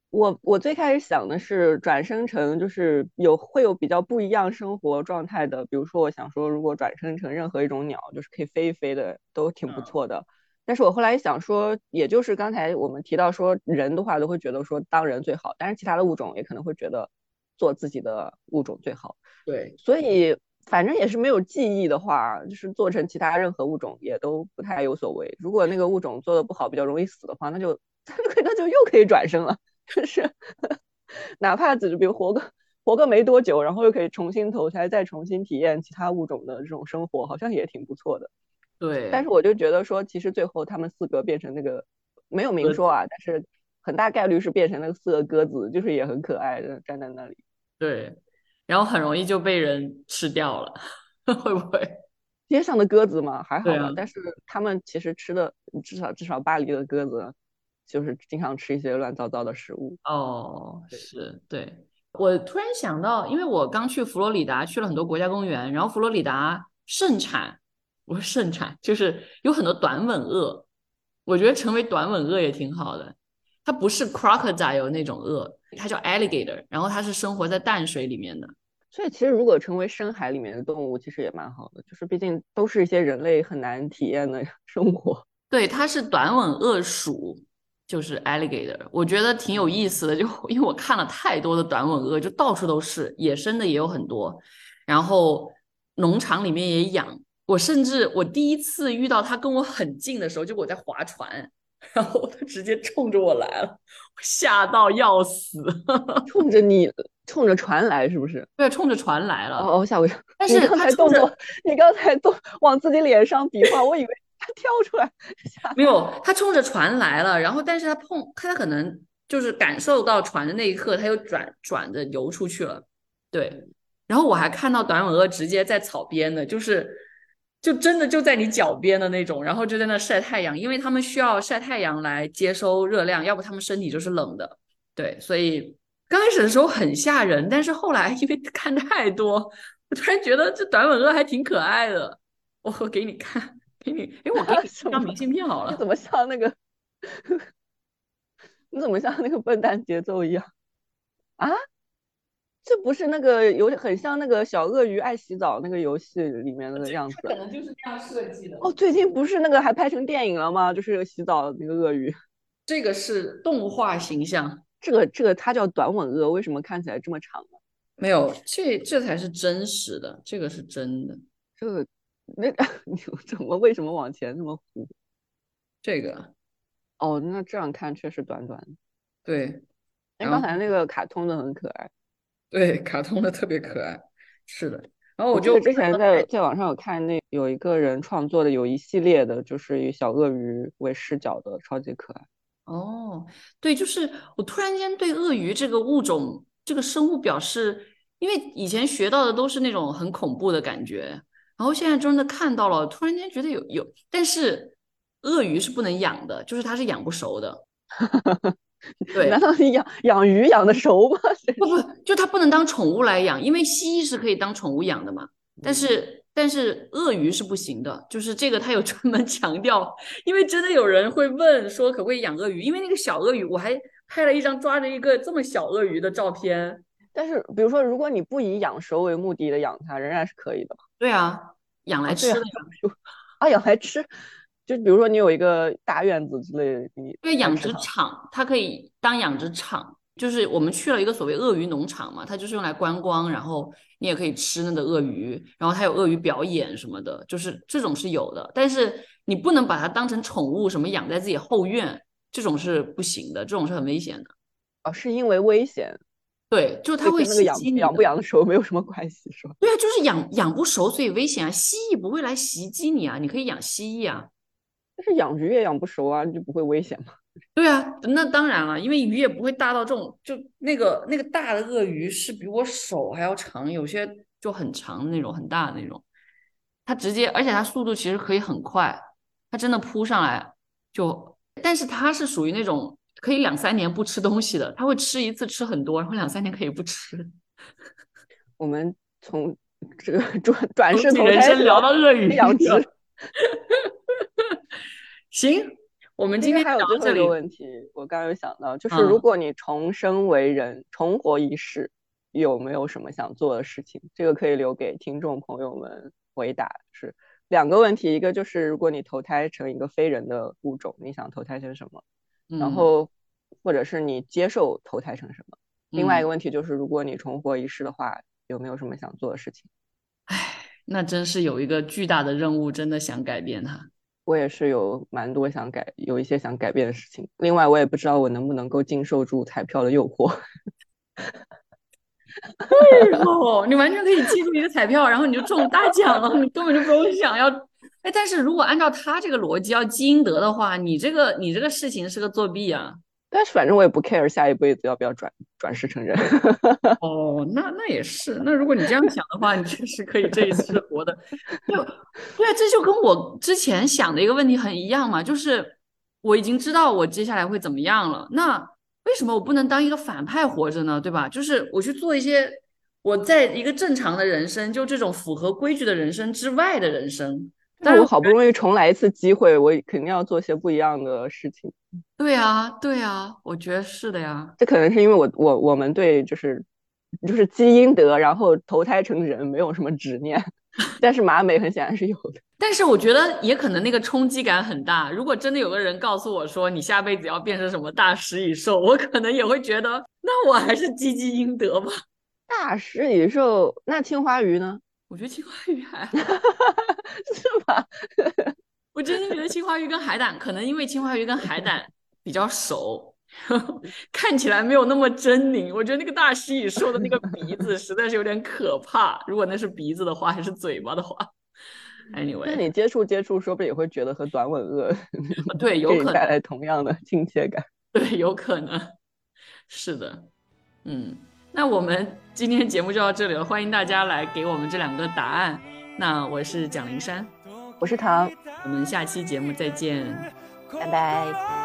B: 我我最开始想的是转生成就是有会有比较不一样生活状态的，比如说我想说如果转生成任何一种鸟，就是可以飞一飞的，都挺不错的。但是我后来想说，也就是刚才我们提到说人的话都会觉得说当人最好，但是其他的物种也可能会觉得做自己的物种最好。
A: 对，
B: 所以反正也是没有记忆的话，就是做成其他任何物种也都不太有所谓。如果那个物种做的不好，比较容易死的话，那就那就又可以转生了。就是 [laughs] 哪怕只是比如活个活个没多久，然后又可以重新投胎，再重新体验其他物种的这种生活，好像也挺不错的。
A: 对，
B: 但是我就觉得说，其实最后他们四个变成那个没有明说啊，但是很大概率是变成那个四个鸽子，就是也很可爱的站在那里。
A: 对，然后很容易就被人吃掉了，[laughs] 会不会？
B: 街上的鸽子嘛，还好吧。但是他们其实吃的至少至少巴黎的鸽子。就是经常吃一些乱糟糟的食物
A: 哦，是对。我突然想到，因为我刚去佛罗里达，去了很多国家公园，然后佛罗里达盛产，不是盛产就是有很多短吻鳄。我觉得成为短吻鳄也挺好的。它不是 crocodile 那种鳄，它叫 alligator，然后它是生活在淡水里面的。
B: 所以其实如果成为深海里面的动物，其实也蛮好的。就是毕竟都是一些人类很难体验的 [laughs] 生活。
A: 对，它是短吻鳄属。就是 alligator，我觉得挺有意思的，就因为我看了太多的短吻鳄，就到处都是，野生的也有很多，然后农场里面也养。我甚至我第一次遇到它跟我很近的时候，就我在划船，然后他直接冲着我来了，吓到要死。[laughs]
B: 冲着你，冲着船来是不是？
A: 对，冲着船来了。
B: 哦，吓我一跳。
A: 但是
B: 他才动作，你刚才动往自己脸上比划，我以为。他跳出来，
A: 没有，他冲着船来了，然后但是他碰，他可能就是感受到船的那一刻，他又转转着游出去了，对。然后我还看到短吻鳄直接在草边的，就是就真的就在你脚边的那种，然后就在那晒太阳，因为他们需要晒太阳来接收热量，要不他们身体就是冷的，对。所以刚开始的时候很吓人，但是后来因为 [laughs] 看太多，我突然觉得这短吻鳄还挺可爱的，我给你看。给你，哎，我给你 [laughs] 张明信片好了。
B: 你怎么像那个？[laughs] 你怎么像那个笨蛋节奏一样？啊？这不是那个有很像那个小鳄鱼爱洗澡那个游戏里面的样子？
A: 可能就是这样设计的。
B: 哦，最近不是那个还拍成电影了吗？就是洗澡那个鳄鱼。[laughs]
A: 这个是动画形象。
B: 这个这个它叫短吻鳄，为什么看起来这么长呢？
A: 没有，这这才是真实的，这个是真的。
B: 这个。那 [laughs] 你怎么为什么往前那么糊？
A: 这个
B: 哦，那这样看确实短短的。
A: 对，
B: 哎，刚才那个卡通的很可爱。
A: 对，卡通的特别可爱。是的，然后我就
B: 之前在在网上有看那有一个人创作的有一系列的，就是以小鳄鱼为视角的，超级可爱。
A: 哦，对，就是我突然间对鳄鱼这个物种这个生物表示，因为以前学到的都是那种很恐怖的感觉。然后现在真的看到了，突然间觉得有有，但是鳄鱼是不能养的，就是它是养不熟的。[laughs] [laughs] 对，
B: 难道你养养鱼养的熟吗？[laughs]
A: 不不，就它不能当宠物来养，因为蜥蜴是可以当宠物养的嘛。但是但是鳄鱼是不行的，就是这个它有专门 [laughs] 强调，因为真的有人会问说可不可以养鳄鱼，因为那个小鳄鱼，我还拍了一张抓着一个这么小鳄鱼的照片。
B: 但是比如说，如果你不以养熟为目的的养它，仍然是可以的。
A: 对啊，养来吃的
B: 啊，养来吃，就比如说你有一个大院子之类的，你
A: 对养殖场，它可以当养殖场，就是我们去了一个所谓鳄鱼农场嘛，它就是用来观光，然后你也可以吃那个鳄鱼，然后它有鳄鱼表演什么的，就是这种是有的，但是你不能把它当成宠物，什么养在自己后院，这种是不行的，这种是很危险的。
B: 哦，是因为危险。
A: 对，就是它会袭击你。
B: 养不养的熟没有什么关系，是吧？
A: 对啊，就是养养不熟，所以危险啊。蜥蜴不会来袭击你啊，你可以养蜥蜴啊。
B: 但是养鱼也养不熟啊，就不会危险吗？[laughs]
A: 对啊，那当然了，因为鱼也不会大到这种，就那个那个大的鳄鱼是比我手还要长，有些就很长的那种，很大的那种。它直接，而且它速度其实可以很快，它真的扑上来就，但是它是属于那种。可以两三年不吃东西的，它会吃一次吃很多，然后两三年可以不吃。[laughs]
B: 我们从这个 [laughs] 转转世从
A: 人生聊到鳄鱼
B: 养殖。[laughs]
A: 行，我们今天
B: 还有最后一个问题，我刚刚有想到，就是如果你重生为人，重活一世，有没有什么想做的事情？这个可以留给听众朋友们回答。是两个问题，一个就是如果你投胎成一个非人的物种，你想投胎成什么？然后或者是你接受投胎成什么？另外一个问题就是，如果你重活一世的话，有没有什么想做的事情？
A: 唉，那真是有一个巨大的任务，真的想改变它。
B: 我也是有蛮多想改，有一些想改变的事情。另外，我也不知道我能不能够经受住彩票的诱惑。
A: 对哦，你完全可以记住一个彩票，然后你就中大奖了，你根本就不用想要。哎，但是如果按照他这个逻辑要积阴德的话，你这个你这个事情是个作弊啊。
B: 但是反正我也不 care 下一辈子要不要转转世成人。[laughs]
A: 哦，那那也是。那如果你这样想的话，你确实可以这一次活的。就对啊，这就跟我之前想的一个问题很一样嘛，就是我已经知道我接下来会怎么样了，那为什么我不能当一个反派活着呢？对吧？就是我去做一些我在一个正常的人生，就这种符合规矩的人生之外的人生。
B: 但是我好不容易重来一次机会，我肯定要做些不一样的事情。
A: 对啊，对啊，我觉得是的呀。
B: 这可能是因为我我我们对就是就是积阴德，然后投胎成人没有什么执念。[laughs] 但是马美很显然是有的。
A: 但是我觉得也可能那个冲击感很大。如果真的有个人告诉我说你下辈子要变成什么大食蚁兽，我可能也会觉得那我还是积积阴德吧。
B: 大食蚁兽，那青花鱼呢？
A: 我觉得青花鱼还 [laughs]
B: 是吧？[laughs]
A: 我真的觉得青花鱼跟海胆，可能因为青花鱼跟海胆比较熟，[laughs] 看起来没有那么狰狞。我觉得那个大蜥蜴兽的那个鼻子实在是有点可怕。如果那是鼻子的话，还是嘴巴的话，anyway，那
B: 你接触接触，说不定也会觉得和短吻鳄
A: 对有可能
B: 带来同样的亲切感。
A: 对，有可能是的，嗯。那我们今天节目就到这里了，欢迎大家来给我们这两个答案。那我是蒋灵山，
B: 我是唐，
A: 我们下期节目再见，
B: 拜拜。